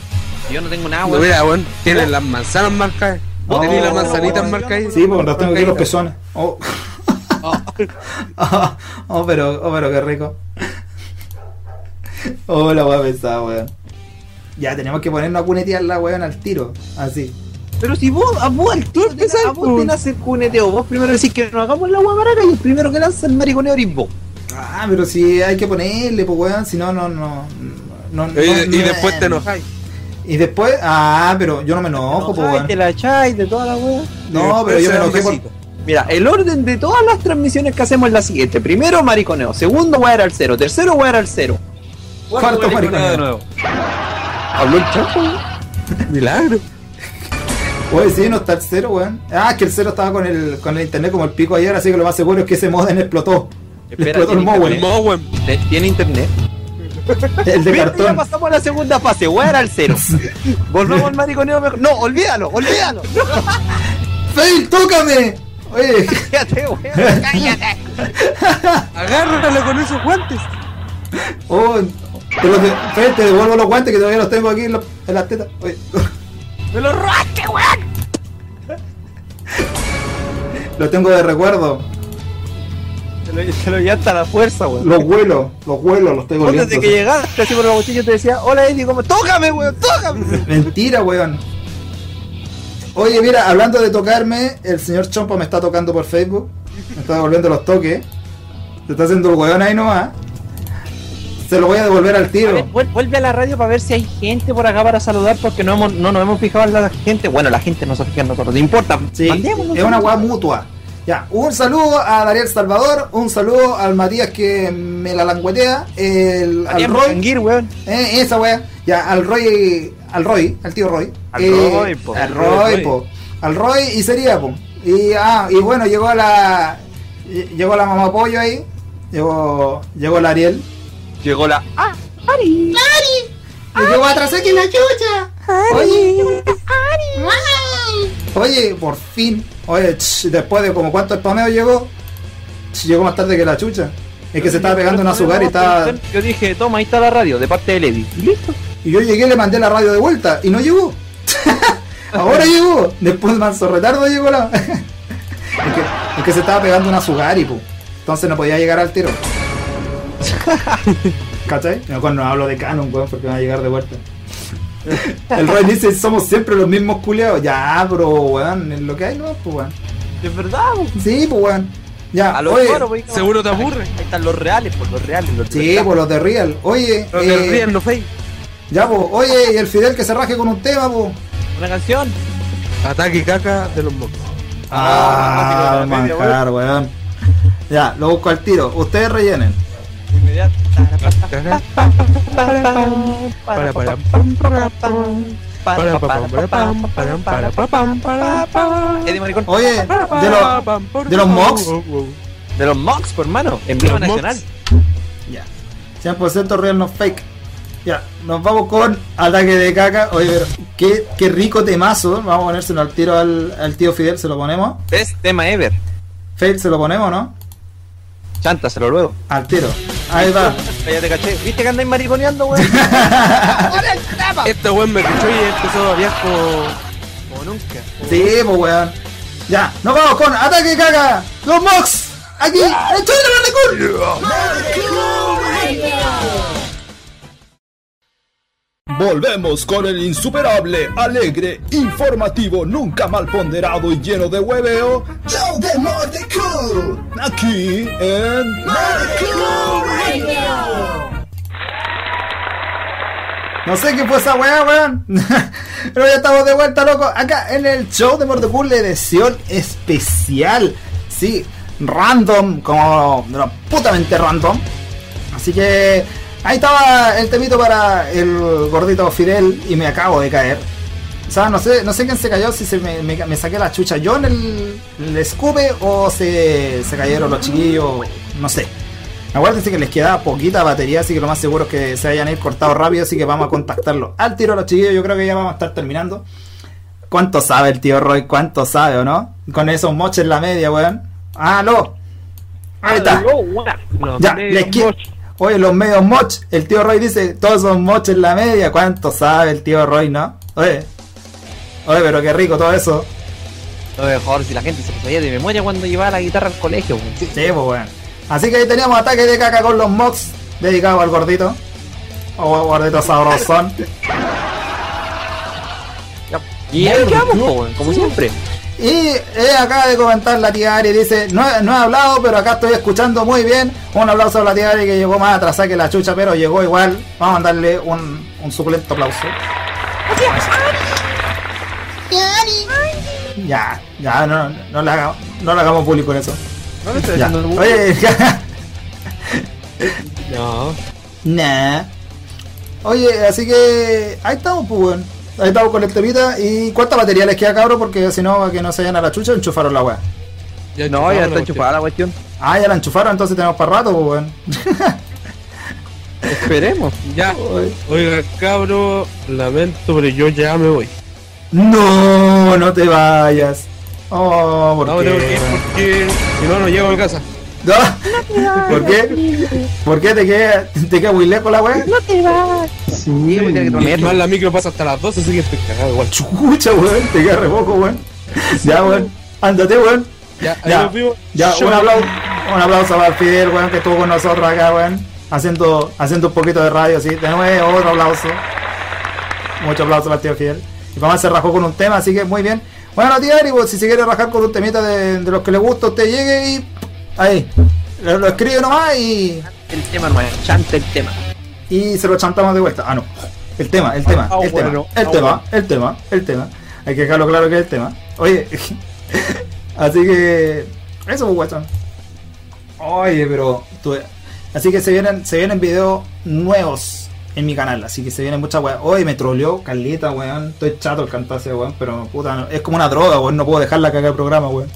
Yo no tengo nada, No, weón. mira, weón, tienen las manzanas marcadas. Oh, Tenéis las manzanitas oh, marcadas. Sí, porque los tengo aquí los pezones. Oh. oh, oh, pero, oh, pero qué rico. Oh, la weá pesada, weón. Ya, tenemos que ponernos a cunetearla, weón, al tiro. Así. Pero si vos, a vos al tiro, te, a vos te nace el cuneteo. Vos primero decís que no hagamos la guamaraca y el primero que lanza el mariconeo eres vos. Ah, pero si hay que ponerle, pues, weón. Si no, no, no. no, no- Y, y no- después te enojáis. Y después, ah, pero yo no me enojo, pues, Ay, weón. te la echáis de toda la wea. No, pero yo me enojé por. Mira, el orden de todas las transmisiones que hacemos es la siguiente. Primero, mariconeo. Segundo, wear al cero. Tercero, wear al cero. Cuarto mariconeo. de nuevo. Habló el chapo. Milagro. Oye, sí, no está el cero, weón. Ah, es que el cero estaba con el, con el internet como el pico ayer, así que lo más seguro es que ese modem explotó. Espera, explotó el modem, El Mowen. ¿Te- ¿Tiene internet? el de Viste, Ya cartón. pasamos a la segunda fase. Wear al cero. Volvemos al mariconeo mejor. No, olvídalo, olvídalo. ¡Fail, tócame! Oye, Cállate, weón. Cállate. Agárralo con esos guantes. oh, te, los de- te devuelvo los guantes que todavía los tengo aquí en, los- en las tetas. Oye, Me lo robaste, weón. los tengo de recuerdo. Te lo, te lo llevaste a la fuerza, weón. Los vuelos, los vuelos, los tengo Desde listos. que llegaste así por la botella te decía, hola Eddie, como, tócame, weón, tócame. Mentira, weón. Oye, mira, hablando de tocarme, el señor Chompa me está tocando por Facebook. Me está devolviendo los toques. Se está haciendo el weón ahí nomás. Se lo voy a devolver al A tiro. ver, vuelve a la radio para ver si hay gente por acá para saludar porque no, hemos, no nos hemos fijado en la gente. Bueno, la gente no se fija en nosotros, no importa. Sí, es una un- weá mutua. Ya, un saludo a Daniel Salvador, un saludo al Matías que me la languetea, el, al Roy, weón. eh, esa weá, ya, al Roy, al Roy, al tío Roy. Al eh, Roy, po. Al Roy, po. Al Roy y sería, po. Y, ah, y bueno, llegó la, llegó la mamá pollo ahí, llegó, llegó la Ariel. Llegó la. ¡Ah! Y llegó atrás aquí la chucha. Oye, oye, por fin. Oye, ch, después de como cuánto spameo llegó, ch, llegó más tarde que la chucha. Es que se estaba pegando un azúcar y estaba. Yo dije, toma, ahí está la radio, de parte de Levi. Y listo. Y yo llegué, le mandé la radio de vuelta y no llegó. Ahora llegó. Después de manso retardo llegó la. es, que, es que se estaba pegando un azúcar y pu. Entonces no podía llegar al tiro. ¿Cachai? No hablo de canon, weón, porque me va a llegar de vuelta. El Roy dice, somos siempre los mismos culiados. Ya, pero weón, es lo que hay, ¿no? Pues weón. Es verdad, weón. Sí, pues weón. Ya, A los oye. Seguro te aburre. Ahí están los reales, por los reales. Los de Sí, pues los de Real. Oye, Los eh, del Real no fake. ya, pues, oye, y el Fidel que se raje con un tema, pues. Una canción. Ataque y caca de los mocos. Ah, media, manjar, weón. Ya, lo busco al tiro. Ustedes rellenen. Eddie Maricón. Oye, de, los de los Mox. De los Mox, por hermano. Emblema Los Mox. nacional. Ya. 100% real, no fake. Ya, nos vamos con ataque de caca. Oye, pero qué, qué rico temazo. Vamos a ponérselo al tiro al, al tío Fidel, se lo ponemos. Best tema ever. Fail, se lo ponemos, ¿no? Chántaselo luego. Al tiro. Ahí va. Ya te caché. ¿Viste que andáis mariconeando, weón? Este weón me escuchó y empezó a hablar como, como nunca. Sí, pues weón. Ya, nos vamos con ataque caca. Los Mox. Aquí, en el show de la Cool. Volvemos con el insuperable, alegre, informativo, nunca mal ponderado y lleno de hueveo. Show de Cool. Aquí en No sé qué fue esa weá, weón. Pero ya estamos de vuelta, loco. Acá en el show de Mordepool, la edición especial. Sí, random, como putamente random. Así que ahí estaba el temito para el gordito Fidel y me acabo de caer. O sea, no sé, no sé quién se cayó, si se me, me- me saqué la chucha yo en el, el o se, se cayeron los chiquillos, no sé. Acuérdense que les queda poquita batería, así que lo más seguro es que se hayan ir cortado rápido, así que vamos a contactarlo. Al tiro a los chiquillos, yo creo que ya vamos a estar terminando. ¿Cuánto sabe el tío Roy? ¿Cuánto sabe o no? Con esos moches en la media, weón. ¡Aló! Ahí está. Ya, les qui- Oye, los medios moch. El tío Roy dice, todos son moch en la media. ¿Cuánto sabe el tío Roy, no? Oye. Oye, pero qué rico todo eso. Lo mejor, si la gente se sabía de memoria cuando llevaba la guitarra al colegio. Sí, pues bueno. Así que ahí teníamos ataque de caca con los mods dedicado al gordito. O gordito sabrosón. Y ahí quedamos, weón, como siempre. Y eh, acaba de comentar la tía Ari, dice, no, he- no he hablado, pero acá estoy escuchando muy bien. Un aplauso a la tía Ari que llegó más atrasada que la chucha, pero llegó igual. Vamos a mandarle un, un suculento aplauso. Ya, ya, no, no, le hagamos, no le hagamos público en eso. No le estoy Ya. Oye, No. nah. Oye, así que ahí estamos, pues, weón. Ahí estamos con el temita. ¿Y cuántas baterías les queda, cabro? Porque si no, que no se vayan a la chucha, enchufaron la weá. No, ya la está enchufada la cuestión. Ah, ya la enchufaron, entonces tenemos para rato, pues, weón. Esperemos. Ya. Oiga, cabro, lamento, pero yo ya me voy. No, no te vayas. Oh, ¿por No, qué? tengo que ir weón? porque si no, no llego a casa. No. ¿Por qué? ¿Por qué te queda, te queda muy lejos la weá? Sí, me tiene que tomar. más la micro pasa hasta las 12, así que estoy cagado igual. Chucha, weón, te queda re poco, weón. Ya, weón. Ándate, weón. Ya, Ya. Ya, un aplauso, un aplauso para el Fidel, weón, que estuvo con nosotros acá, weón. Haciendo, haciendo un poquito de radio, sí. De nuevo, otro aplauso. Mucho aplauso para el tío Fidel. Y mamá se rajó con un tema, así que muy bien. Bueno, tío Ari, pues, si se quiere rajar con un temita de, de los que le gusta, usted llegue y. Ahí. Lo, lo escribe nomás y. El tema, hermano. Chante el tema. Y se lo chantamos de vuelta. Ah, no. El tema, el tema, el tema, el tema, el tema, el tema. Hay que dejarlo claro que es el tema. Oye, así que. Eso, pues, guachón. Oye, pero. tú- así que se vienen, se vienen videos nuevos en mi canal. Así que se vienen muchas weas. Oye, me troleó Carlita, weón. Estoy chato el cantarse, weón. Pero puta, no- es como una droga, weón. No puedo dejarla cagar el programa, weón.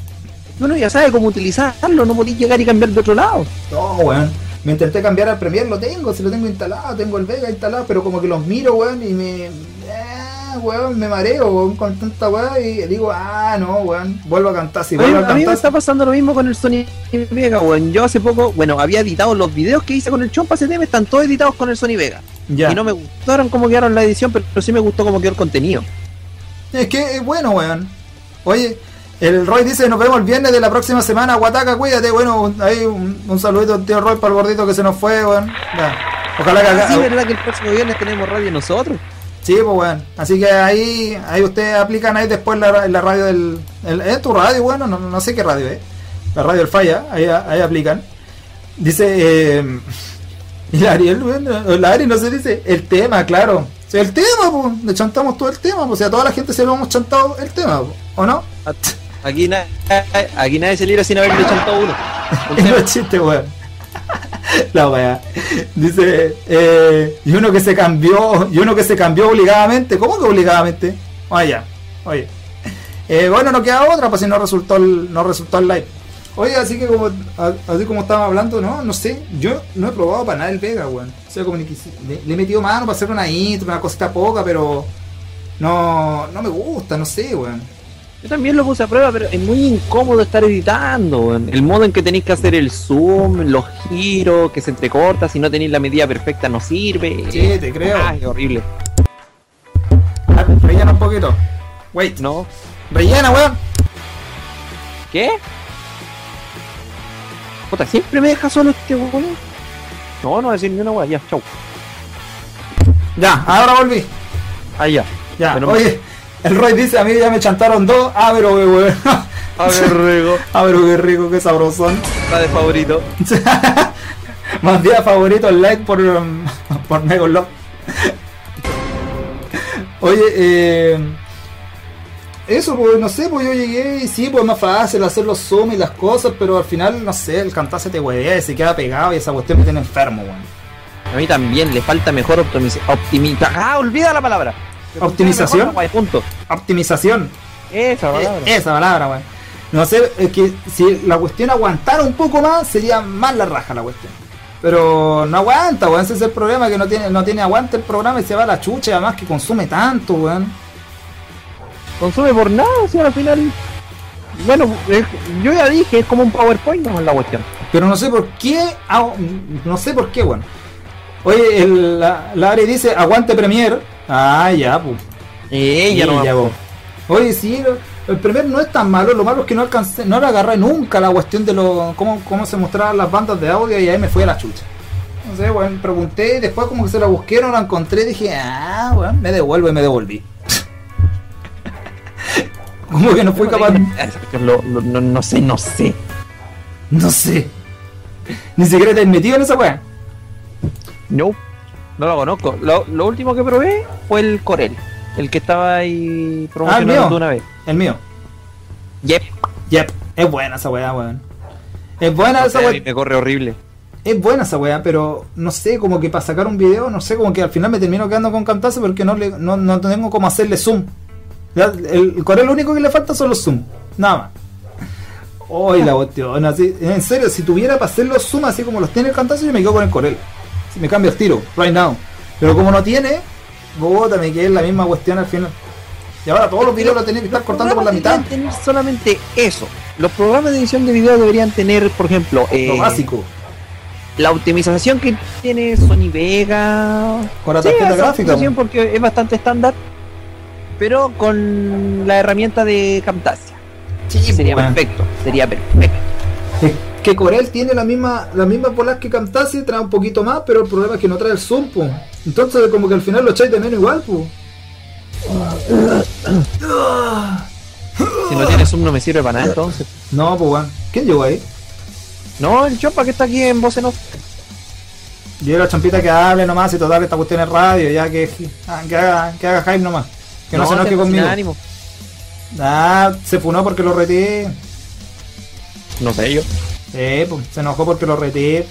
Bueno, ya sabe cómo utilizarlo. No podéis llegar y cambiar de otro lado. No, weón. Me intenté cambiar al Premiere, lo tengo, si lo tengo instalado, tengo el Vega instalado, pero como que los miro, weón, y me. Ah, weón, me mareo, weón, con tanta weón, y digo, ah, no, weón, vuelvo a cantar, si vuelvo a a mí me cantar. está pasando lo mismo con el Sony Vega, weón. Yo hace poco, bueno, había editado los videos que hice con el Chompa CTM, están todos editados con el Sony Vega. Ya. Y no me gustaron cómo quedaron la edición, pero sí me gustó cómo quedó el contenido. Es que es bueno, weón. Oye, el Roy dice, nos vemos el viernes de la próxima semana, Guataca, cuídate, bueno, ahí un, un saludito al tío Roy para el gordito que se nos fue, weón. Ojalá que Ah, acá. sí, verdad que el próximo viernes tenemos radio nosotros. Sí, pues weón. Así que ahí, ahí ustedes aplican ahí después la, la radio del. El, ¿Es tu radio, bueno? No, no sé qué radio es. La radio del falla, ahí, ahí aplican. Dice. Eh, y Ariel, la Ari no se dice. El tema, claro. El tema, pues. Le chantamos todo el tema, pues. O sea, a toda la gente se lo hemos chantado el tema, ¿o no? Aquí, na- aquí nadie se libra sin haberle chantado uno. Chiste, weón. La weá. Dice, eh, y uno que se cambió, y uno que se cambió obligadamente. ¿Cómo que obligadamente? Oye, ya, oye. Eh, bueno, no queda otra, pues si no resultó el, no resultó el live. Oye, así que como, así como estaba hablando, no, no sé, yo no he probado para nada el Vega, weón. O sea, como le, le he metido mano para hacer una intro, una cosita poca, pero no, no me gusta, no sé, weón. Yo también lo puse a prueba, pero es muy incómodo estar editando. weón. El modo en que tenéis que hacer el zoom, los giros, que se entrecorta, si no tenéis la medida perfecta no sirve. Sí, te creo. Ay, horrible. Ah, Rellena un poquito. Wait, ¿No? rellena, weón. ¿Qué? Puta, siempre me deja solo este weón. No, no voy a decir ni una weá, ya, chau. Ya, ahora volví. Ahí ya. Ya, Pero- oye, el Roy dice, a mí ya me chantaron dos. Ah, pero qué weón. A ver, Rego. Ah, pero qué rico, qué sabrosón. Está de favorito. Más día favorito, el like por, um, por Megolove. Oye, eh, eso, pues no sé, pues yo llegué y sí, pues es más fácil hacer los zoom y las cosas, pero al final, no sé, el cantar se te huevea y se queda pegado y esa cuestión me tiene enfermo, weón. A mí también le falta mejor optimización. Ah, olvida la palabra. ¿Optimización? Guay, punto. Optimización. Esa palabra. Eh, Esa palabra, weón. No sé, es que si la cuestión aguantara un poco más, sería más la raja la cuestión. Pero no aguanta, weón. Ese es el problema, que no tiene, no tiene aguante el programa y se va a la chucha, además que consume tanto, weón. Consume por nada, sea, al final. Bueno, es- yo ya dije, es como un PowerPoint, no es la cuestión. Pero no sé por qué, ah, no sé por qué, weón. Oye, el, la, la Ari dice, aguante Premier. Ah, ya, pues. Ella Sí, no. ya, po. Oye, sí, el primer no es tan malo, lo malo es que no alcancé, no le agarré nunca la cuestión de lo, cómo, cómo se mostraban las bandas de audio y ahí me fui a la chucha. No sé, weón, pregunté y después como que se la busqué, no la encontré, dije, ah, weón, me devuelvo y me devolví. Como que no fui capaz. Lo- lo- no, no sé, no sé. No sé. Ni siquiera te has metido en esa weá. No, no lo conozco. Lo, lo último que probé fue el Corel, el que estaba ahí promocionando una vez. El mío. Yep. Yep. Es buena esa weá, weón. Es buena No esa weá. me corre horrible. Es buena esa weá, pero no sé, como que para sacar un video, no sé, como que al final me termino quedando con Camtasia porque no, le, no, no tengo como hacerle zoom. El, el Corel lo único que le falta son los zoom, nada más. Hoy la cuestión, así, en serio, si tuviera para hacer los zoom así como los tiene el Camtasia, yo me quedo con el Corel. Si me cambio el tiro, right now. Pero como no tiene, bota, me quedé en la misma cuestión al final. Y ahora todos los videos los tenés que estar cortando por la mitad. Deberían tener solamente eso. Los programas de edición de video deberían tener, por ejemplo, eh, Lo básico. la optimización que tiene Sony Vega. Con la Sí, tarjeta esa gráfica. porque es bastante estándar. Pero con la herramienta de Camtasia. Sí, sería perfecto. Sería perfecto. Que Corel tiene la misma la misma polas que Camtasia, trae un poquito más, pero el problema es que no trae el zoom, po. Entonces como que al final lo echáis de menos igual, po. Si no tiene zoom no me sirve para nada entonces. No, pues weón. ¿Quién llegó ahí? No, el Chopa que está aquí en Voz en Off. Yo la champita que hable nomás y total esta cuestión es radio, ya que, ah, que haga, que haga hype nomás. Que no, se enoje conmigo. ánimo. Ah, se funó porque lo reté. No sé yo. Eh, pues, se enojó porque lo reté.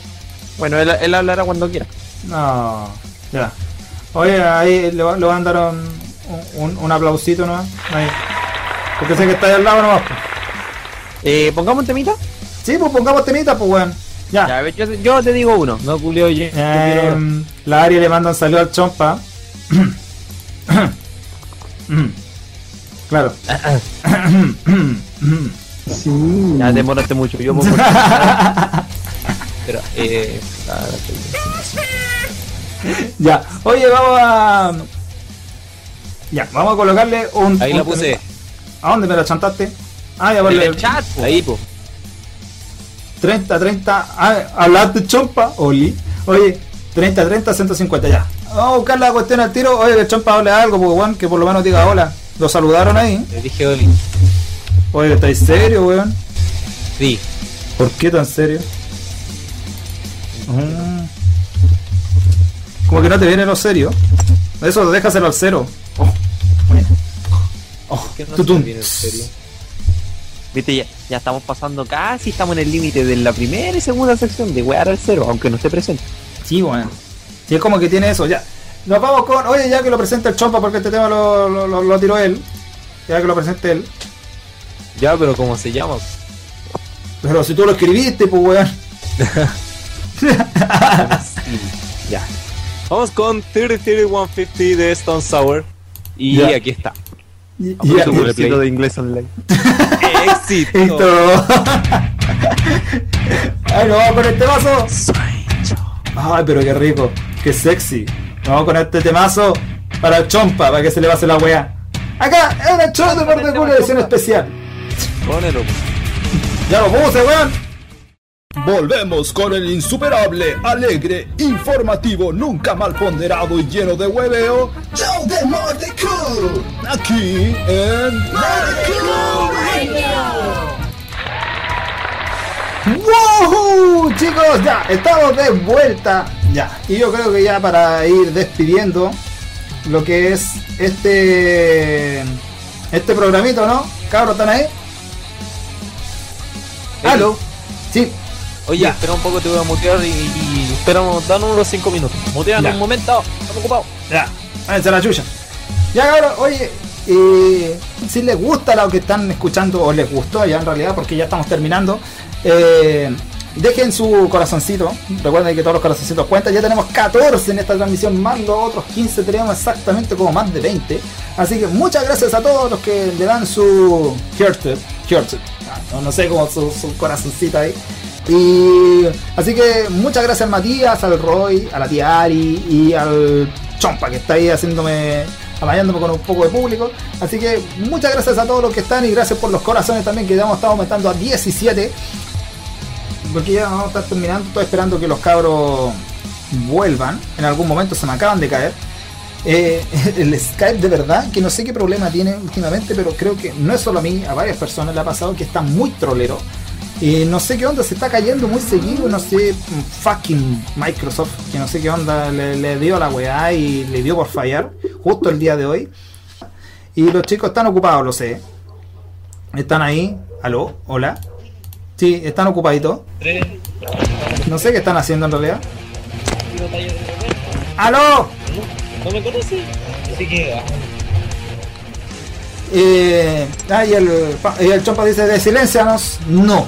Bueno, él, él hablará cuando quiera. No, ya. Oye, ahí le, va- le van a dar un, un, un aplausito nomás. Ahí. Porque sé que está ahí al lado nomás. pues. Eh, pongamos un temita. Sí, pues pongamos temita, pues weón. Ya. Ya, yo, yo te digo uno. No, culio, yo. Eh, la Ari le manda un saludo al chompa. claro. Ya demoraste mucho. Yo pongo. Pero, eh. ya. Oye, vamos a. Ya, vamos a colocarle un. Ahí un la puse. ¿A dónde me la chantaste? Ah, ya En el chat, po. Ahí, po. 30, 30. Ah, hablaste chompa, Oli. Oye, 30, 30, 150, ya. Vamos a buscar la cuestión al tiro. Oye, que el chompa hable algo, pues weón, que por lo menos diga hola. Lo saludaron ahí. Le dije Oli. Oye, ¿estáis serio, weón? Sí. ¿Por qué tan serio? Mm. Como que no te viene lo serio. Eso déjaselo al cero. Oh. Oh, ¿Qué no tutum. viene en serio? Viste, ya, ya estamos pasando casi, estamos en el límite de la primera y segunda sección de wear al cero, aunque no esté presente. Sí, bueno. Sí, es como que tiene eso, ya. Nos vamos con. Oye, ya que lo presenta el Chompa, porque este tema lo, lo, lo- lo tiró él. Ya que lo presente él. Ya, pero ¿cómo se llama? Pero si tú lo escribiste, pues weón. Ya. Vamos con 30-3150 de Stone Sour. Y Ya. aquí está. Y- ya, el Éxito de inglés online. ¡Éxito! Listo. Ay, nos vamos con este vaso. Ay, pero qué rico, qué sexy. Nos vamos con este temazo para el chompa, para que se le pase la weá. Acá, es una show de parte de edición especial. Pónelo. Ya lo puse, weón. Volvemos con el insuperable, alegre, informativo, nunca mal ponderado y lleno de hueveo. Show de Cool. Aquí en ¡Woohoo! Chicos, ya, estamos de vuelta. Ya, y yo creo que ya para ir despidiendo lo que es este este programito, ¿no? Cabros, ¿están ahí? ¿Aló? Sí, Oye, Ya. espera un poco, te voy a mutear y, y esperamos, danos unos 5 minutos. Mutean Ya. un momento, estamos ocupados. Ya, váyanse a la chucha. Ya cabrón, oye, eh, si les gusta lo que están escuchando, o les gustó ya en realidad, porque ya estamos terminando, eh, dejen su corazoncito. Recuerden que todos los corazoncitos cuentan. Ya tenemos 14 en esta transmisión, más los otros 15 tenemos exactamente como más de 20. Así que muchas gracias a todos los que le dan su hearted, ah, no, no sé cómo su, su corazoncito ahí. Y así que muchas gracias al Matías, al Roy, a la tía Ari y al Chompa que está ahí haciéndome, apañándome con un poco de público. Así que muchas gracias a todos los que están y gracias por los corazones también que ya hemos estado aumentando a 17. Porque ya a estar terminando, estoy esperando que los cabros vuelvan. En algún momento se me acaban de caer. eh, el Skype de verdad, que no sé qué problema tiene últimamente, pero creo que no es solo a mí, a varias personas le ha pasado que está muy trolero. Y no sé qué onda, se está cayendo muy seguido, no sé, fucking Microsoft, que no sé qué onda, le, le dio la weá y le dio por fallar, justo el día de hoy. Y los chicos están ocupados, lo sé. Están ahí, aló, hola. Sí, están ocupaditos. No sé qué están haciendo en realidad. ¡Aló! ¿No me conoces? Así que. Eh, ah, y el, y el chompa dice, de silencianos, no.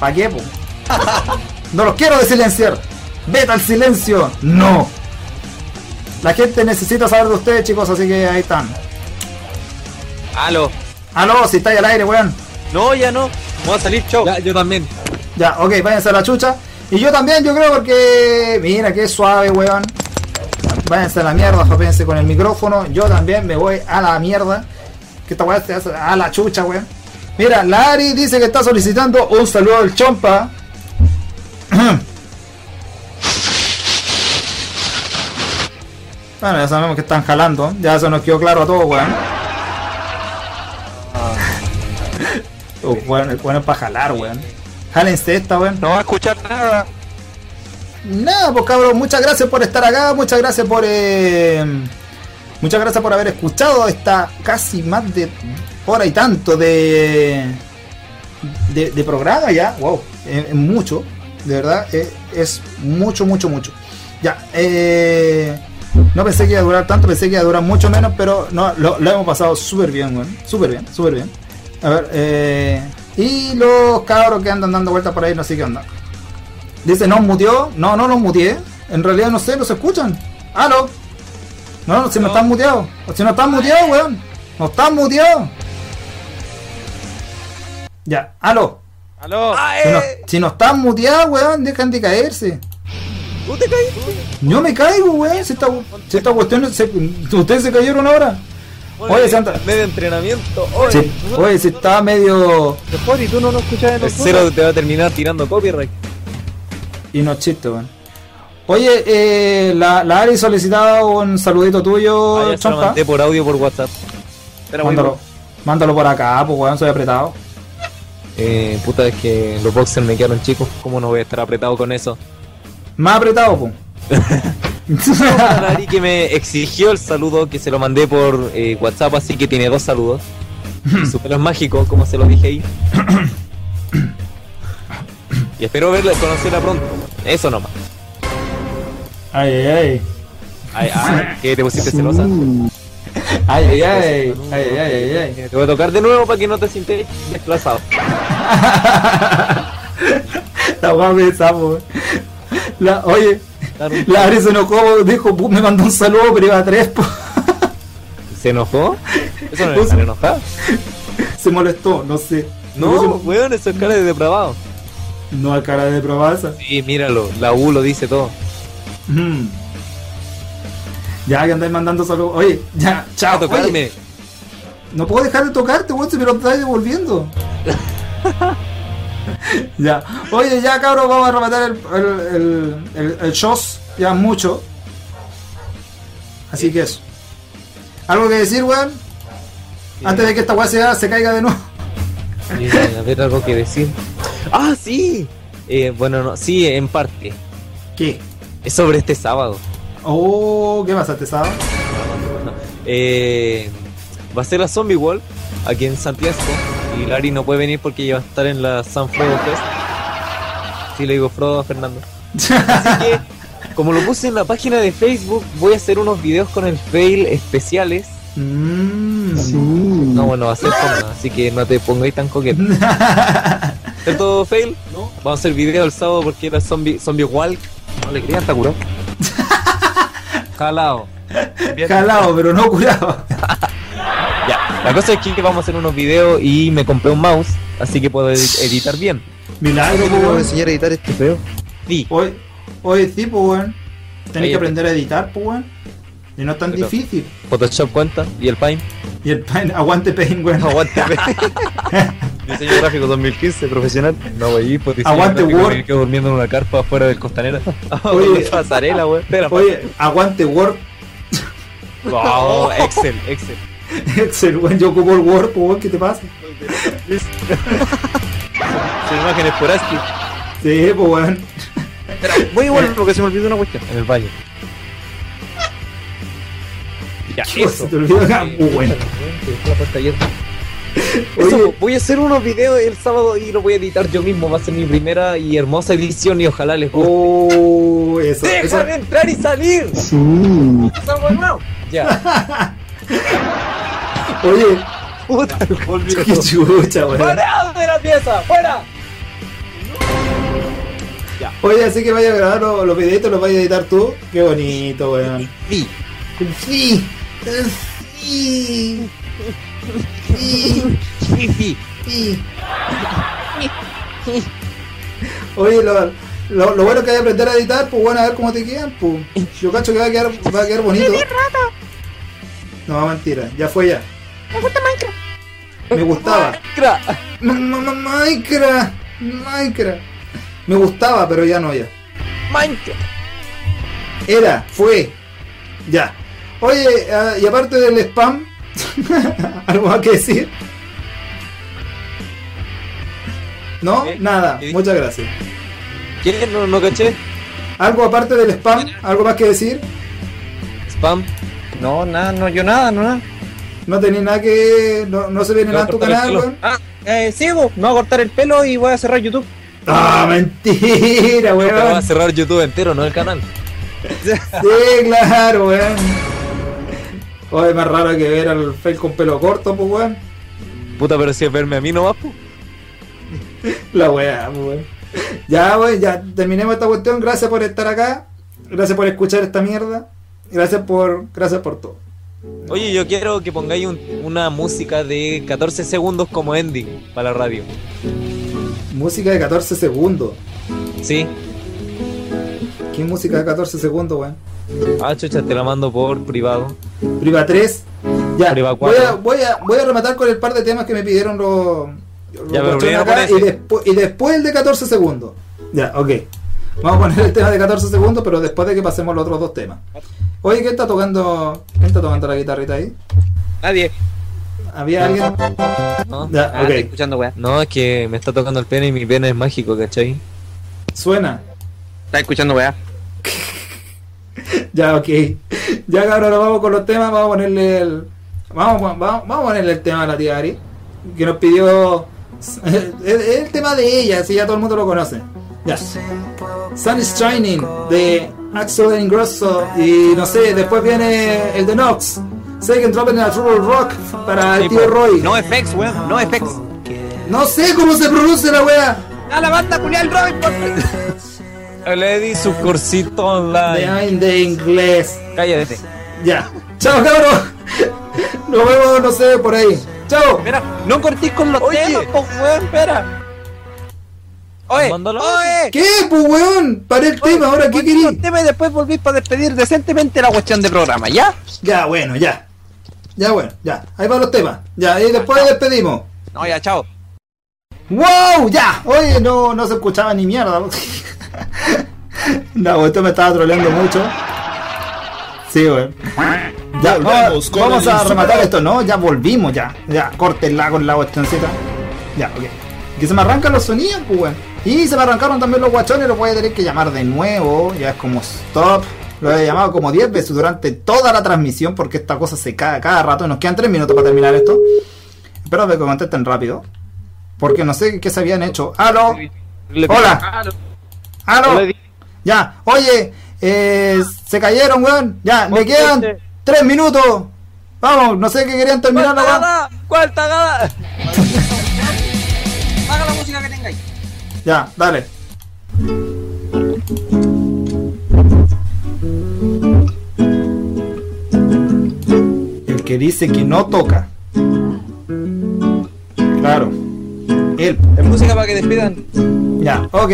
¿Para qué, po? No los quiero de silenciar. Vete al silencio, no. La gente necesita saber de ustedes, chicos, así que ahí están. Aló. Aló, si estáis al aire, weón. No, ya no. Vamos a salir, chau. Ya, yo también. Ya, ok, váyanse a la chucha. Y yo también, yo creo, porque. Mira, qué suave, weón. Váyanse a la mierda, jópense con el micrófono. Yo también me voy a la mierda. Que esta weá se hace a la chucha, weón. Mira, Lari dice que está solicitando un saludo al chompa. Bueno, ya sabemos que están jalando. Ya eso nos quedó claro a todos, weón. Oh, weón es para jalar, weón. Jálense esta, weón. No va a escuchar nada. Nada, pues cabrón, muchas gracias por estar acá, muchas gracias por eh, muchas gracias por haber escuchado esta casi más de hora y tanto de de, de programa ya, wow, es, es mucho, de verdad, es, es mucho, mucho, mucho. Ya, eh, no pensé que iba a durar tanto, pensé que iba a durar mucho menos, pero no, lo, lo hemos pasado súper bien, weón, súper bien, súper bien. A ver, eh, y los cabros que andan dando vueltas por ahí, no sé qué onda. Dice, ¿no muteó? No, no los muteé. En realidad no sé, no se escuchan. ¿Aló? No, no, si no están muteados. Si no están muteados, weón. No están muteados. Ya, aló. Aló. Si no, si no están muteados, weón, dejan de caerse. ¿Tú te caíste? Yo me caigo, weón. Si esta, si esta cuestión. se- ¿Ustedes se cayeron ahora? Oye, Santa. Medio entrenamiento. Oye, Sí, oye, si estaba medio. Mejor, y tú no nos escuchas de el cero te va a terminar tirando copyright. Y no es chiste, weón. Oye, eh, la, la Ari solicitado un saludito tuyo, Ah, ya se lo Chompa. mandé por audio por WhatsApp. Espera, Mándalo, mándalo por acá, pues weón, soy apretado. Eh, puta, es que los boxers me quedaron chicos. ¿Cómo no voy a estar apretado con eso? Más apretado, pues. Ari que me exigió el saludo que se lo mandé por eh, WhatsApp, así que tiene dos saludos. Su pelo es mágico, como se lo dije ahí. y espero verla, conocerla pronto. Eso nomás. ay, ay, ay. Ay, ay, que te pusiste celosa. Ay, ay, ay. Ay, ay, ay, ay. Te voy a tocar de nuevo para que no te sientas desplazado. La weá me sapo. La, oye, La Ari se enojó, dijo, me mandó un saludo, pero iba a tres, po. ¿Se enojó? Eso no es enojado. Se molestó, no sé. No, weón, eso es cara de depravado. No a cara de probaza. Sí, míralo, la U lo dice todo. Mm. Ya que andáis mandando saludos. Oye, ya, chao. Tocarme. Oye, no puedo dejar de tocarte, weón, si me lo estás devolviendo. ya. Oye, ya cabros, vamos a rematar el, el, el, el, shows. Ya mucho. Así que eso. ¿Algo que decir, weón? Antes de que esta weá se, se caiga de nuevo. A ver, algo que decir. ¡Ah, sí! Eh, bueno, no, sí, en parte. ¿Qué? Es sobre este sábado. Oh, ¿qué pasa este sábado? Eh, va a ser la Zombie Wall aquí en Santiago. Y Lari no puede venir porque ella va a estar en la San Frodo Fest. Sí, le digo Frodo a Fernando. Así que, como lo puse en la página de Facebook, voy a hacer unos videos con el fail especiales. Mmm. No, bueno, va a ser forma, así que no te pongáis tan coqueto. ¿Cierto, fail? No. Vamos a hacer video el sábado porque era zombie, zombie walk. No le crean, está curado. Jalao. Bien. Calado, pero no curado. La cosa es que vamos a hacer unos videos y me compré un mouse, así que puedo edi- editar bien. Milagro, ¿Cómo voy a enseñar a editar este feo? Sí, Hoy, hoy sí, pues, weón. Tenés que aprender a editar, pues, weón. Y no es tan Pero- difícil. Photoshop cuenta y el Paint. Y el pain, aguante pain, weón. Aguante. Diseño gráfico 2015, profesional. No, güey, pues Aguante Word. Me quedo durmiendo en una carpa afuera del costanera. Oye. Oye, pasarela, güey. Oye, aguante Word. Oh, Excel, Excel. Excel, weón, yo ocupo el Word, pues, weón, ¿qué te pasa? Son imágenes por ASCII Sí, pues, weón. Voy a volver porque se me olvidó una cuestión. en el baño. Ya, eso. Se te olvidó acá. Oye. Eso, voy a hacer unos videos el sábado y lo voy a editar yo mismo. Va a ser mi primera y hermosa edición y ojalá les guste. Oh, eso, ¡Deja eso. de entrar y salir! Sí. Ya. Oye, Puta, volví. qué chucha, weón. ¡Fuera de la pieza! ¡Fuera! Oye, así que vaya a grabar los, los videitos, los vaya a editar tú. Qué bonito, weón. Sí. Sí. Sí. Sí. Sí. Sí. Oye, lo, lo, lo bueno que hay que aprender a editar, pues bueno, a ver cómo te quedan, pues. Yo cacho que va a quedar, va a quedar bonito. No, mentira, ya fue ya. Me gusta Minecraft. Me gustaba. Ma- Minecraft. Minecraft. Me gustaba, pero ya no ya. Minecraft. Era, fue. Ya. Oye, ah, y aparte del spam, ¿algo más que decir? ¿No? ¿Qué? Nada. ¿Qué? Muchas gracias. ¿Quién? No, no caché. ¿Algo aparte del spam? ¿Algo más que decir? Spam. No, nada, no, yo nada, no nada. ¿No tenés nada que... no, no se viene No, nada en tu canal, weón? Ah, eh, sigo, me voy a cortar el pelo y voy a cerrar YouTube. ¡Ah, mentira, Te va a weón! cerrar YouTube entero, no el canal. Sí, claro, weón. Oye, más raro que ver al fail con pelo corto, pues, weón. Puta, pero si es verme a mí nomás, pues. La weá, pues, weón. Ya, weón, ya terminemos esta cuestión. Gracias por estar acá. Gracias por escuchar esta mierda. Gracias por, gracias por todo. Oye, yo quiero que pongáis un- una música de 14 segundos como ending para la radio. Música de 14 segundos. ¿Sí? ¿Qué música de 14 segundos, weón? Ah, chucha, te la mando por privado. Priva 3. Ya, Priva voy a, voy, a, voy a rematar con el par de temas que me pidieron los, los Ya, pero acá y, ese. despu- y después el de 14 segundos. Ya, ok. Vamos a poner el tema de 14 segundos, pero después de que pasemos los otros dos temas. Oye, ¿quién está tocando, quién está tocando la guitarrita ahí? Nadie. ¿Había alguien? ¿No? Ya, Ah, estoy escuchando, weá. No, es que me está tocando el pene y mi pene es mágico, ¿cachai? Suena. Está escuchando, weá. Ya, ok. Ya, cabrón, vamos con los temas. Vamos a ponerle el. Vamos, vamos, vamos a ponerle el tema a la tía Ari. Que nos pidió. Es es el tema de ella, si ya todo el mundo lo conoce. Ya. Sun is Shining de Axel Ingrosso. Y no sé, después viene el de Nox. Second Drop in a True Rock para el Sí, tío. Roy. No effects, weón, no effects. No sé cómo se pronuncia la wea. A la banda Julián Robin, por di su cursito online. De, inglés. Cállate. Ya. Chao, cabrón. Nos vemos, no sé, por ahí. Chao. Espera, no cortís con los Oye. temas, po, weón, espera. Oye, oye. ¿Qué, pues, weón? Paré el tema, ahora, ¿qué querís? los temas y después volvís para despedir decentemente la cuestión de programa, ¿ya? Ya, bueno, ya. Ya, bueno, ya. Ahí van los temas. Ya, y después despedimos. No, ya, chao. ¡Wow! ¡Ya! Oye, no, no se escuchaba ni mierda. no, esto me estaba troleando mucho. Sí, weón. Ya, Volvemos vamos, vamos a rematar esto, ¿no? Ya volvimos, ya. Ya, córtenla con la cuestioncita. Ya, ok. Que se me arrancan los sonidos, pues, weón. Y se me arrancaron también los guachones, los voy a tener que llamar de nuevo. Ya es como stop. Lo he llamado como 10 veces durante toda la transmisión porque esta cosa se cae cada rato. Nos quedan 3 minutos para terminar esto. Espero que contesten rápido. Porque no sé qué se habían hecho. ¡Aló! Hola. ¡Aló! Ya, oye, eh, se cayeron, weón. Ya, me quedan Conteste. 3 minutos. Vamos, no sé qué querían terminar ¿Cuál tagada? ¿Cuál tagada? Ya, dale. El que dice que no toca. Claro. Él. Es música para que despidan. Ya, ok.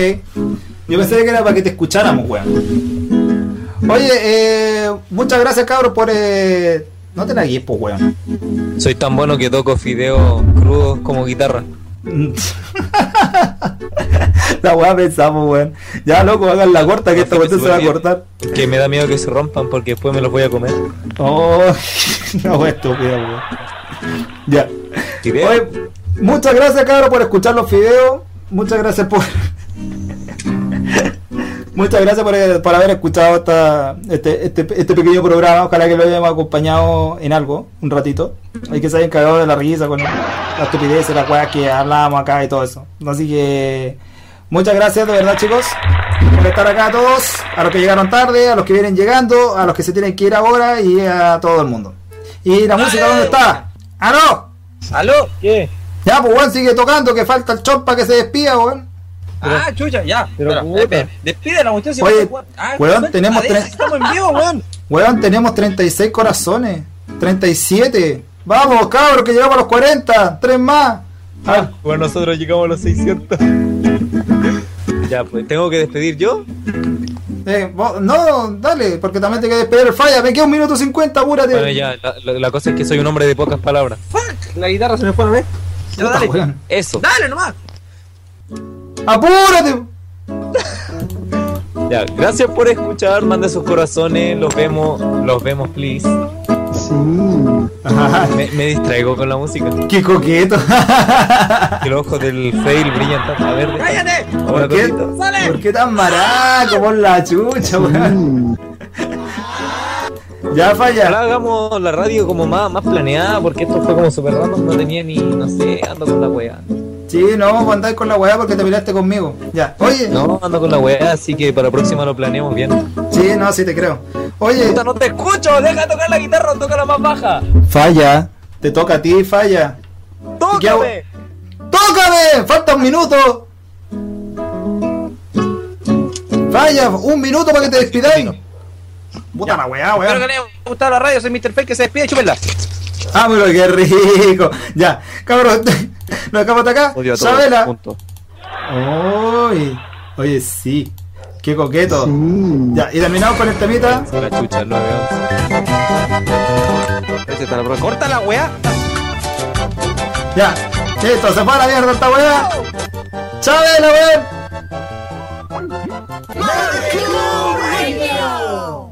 Yo pensé que era para que te escucháramos, weón. Oye, eh, muchas gracias, cabros, por... Eh... No te la guíes, pues, weón. Soy tan bueno que toco fideos crudos como guitarra. la weá pensamos, weón. Ya, loco, hagan la corta que esta cuestión se va a cortar. Que me da miedo que se rompan porque después me los voy a comer. Oh, no, estúpida, weón. Ya. Oye, muchas gracias, cabrón, por escuchar los videos. Muchas gracias por. Muchas gracias por, por haber escuchado esta, este, este, este pequeño programa. Ojalá que lo hayamos acompañado en algo, un ratito. Hay que se hayan cagado de la risa con la estupidez, las weas que hablábamos acá y todo eso. Así que muchas gracias de verdad, chicos, por estar acá a todos, a los que llegaron tarde, a los que vienen llegando, a los que se tienen que ir ahora y a todo el mundo. ¿Y la música dónde está? ¡Ah, no! ¿Aló? ¿Qué? Ya, pues weón, sigue tocando, que falta el chop para que se despida, weón. Ah, chucha, ya. pero Espera, puta. Despide la cuestión si Oye, a- ah, weón, weón, tenemos tres- Estamos en vivo, weón. Weón, tenemos 36 corazones. 37. Vamos, cabros, que llegamos a los 40. Tres más. Ah, Bueno, nosotros llegamos a los 600. ya, pues, ¿tengo que despedir yo? eh, vos- no, dale, porque también te que despedir el falla. Me queda un minuto 50, apúrate. Bueno, ya, la, la- la cosa es que soy un hombre de pocas palabras. Fuck, la guitarra se me fue a ver. Ya, dale. Eso. Dale nomás. ¡Apúrate! Ya, gracias por escuchar, mande sus corazones, los vemos, los vemos, please. Ajá, Me, me distraigo con la música. ¡Qué coqueto! Que los ojos del fail brillan tanto. A ver, deja- ¡Cállate! ¿Por qué. ¿Por qué tan maraco por la chucha, weón? Ya falla. hagamos la radio como más, más planeada, porque esto fue como super random, no tenía ni, no sé, ando con la wea. Sí, no vamos a andar con la weá porque te peleaste conmigo. Ya, oye. No, ando con la wea, así que para la próxima lo planeamos bien. Sí, no, sí te creo. Oye, Puta, no te escucho, deja de tocar la guitarra, toca la más baja. falla. Te toca a ti, falla. ¡Tócame! ¡Tócame! ¡Falta un minuto! Falla, un minuto para que te despidáis. Puta la weá, Espero que weón. le haya gustado la radio, soy Mr. Fake que se despide, chúpenla. Ah, pero qué rico. Ya, cabrón, nos dejamos hasta acá. Odio a todos, Sabela. punto. Oye, oye, sí. Qué coqueto. Ya, y terminamos con el temita. La chucha, 9 Ese está la prueba. Corta la weá. Ya, listo, se fue a la mierda esta weá. Molecule Radio.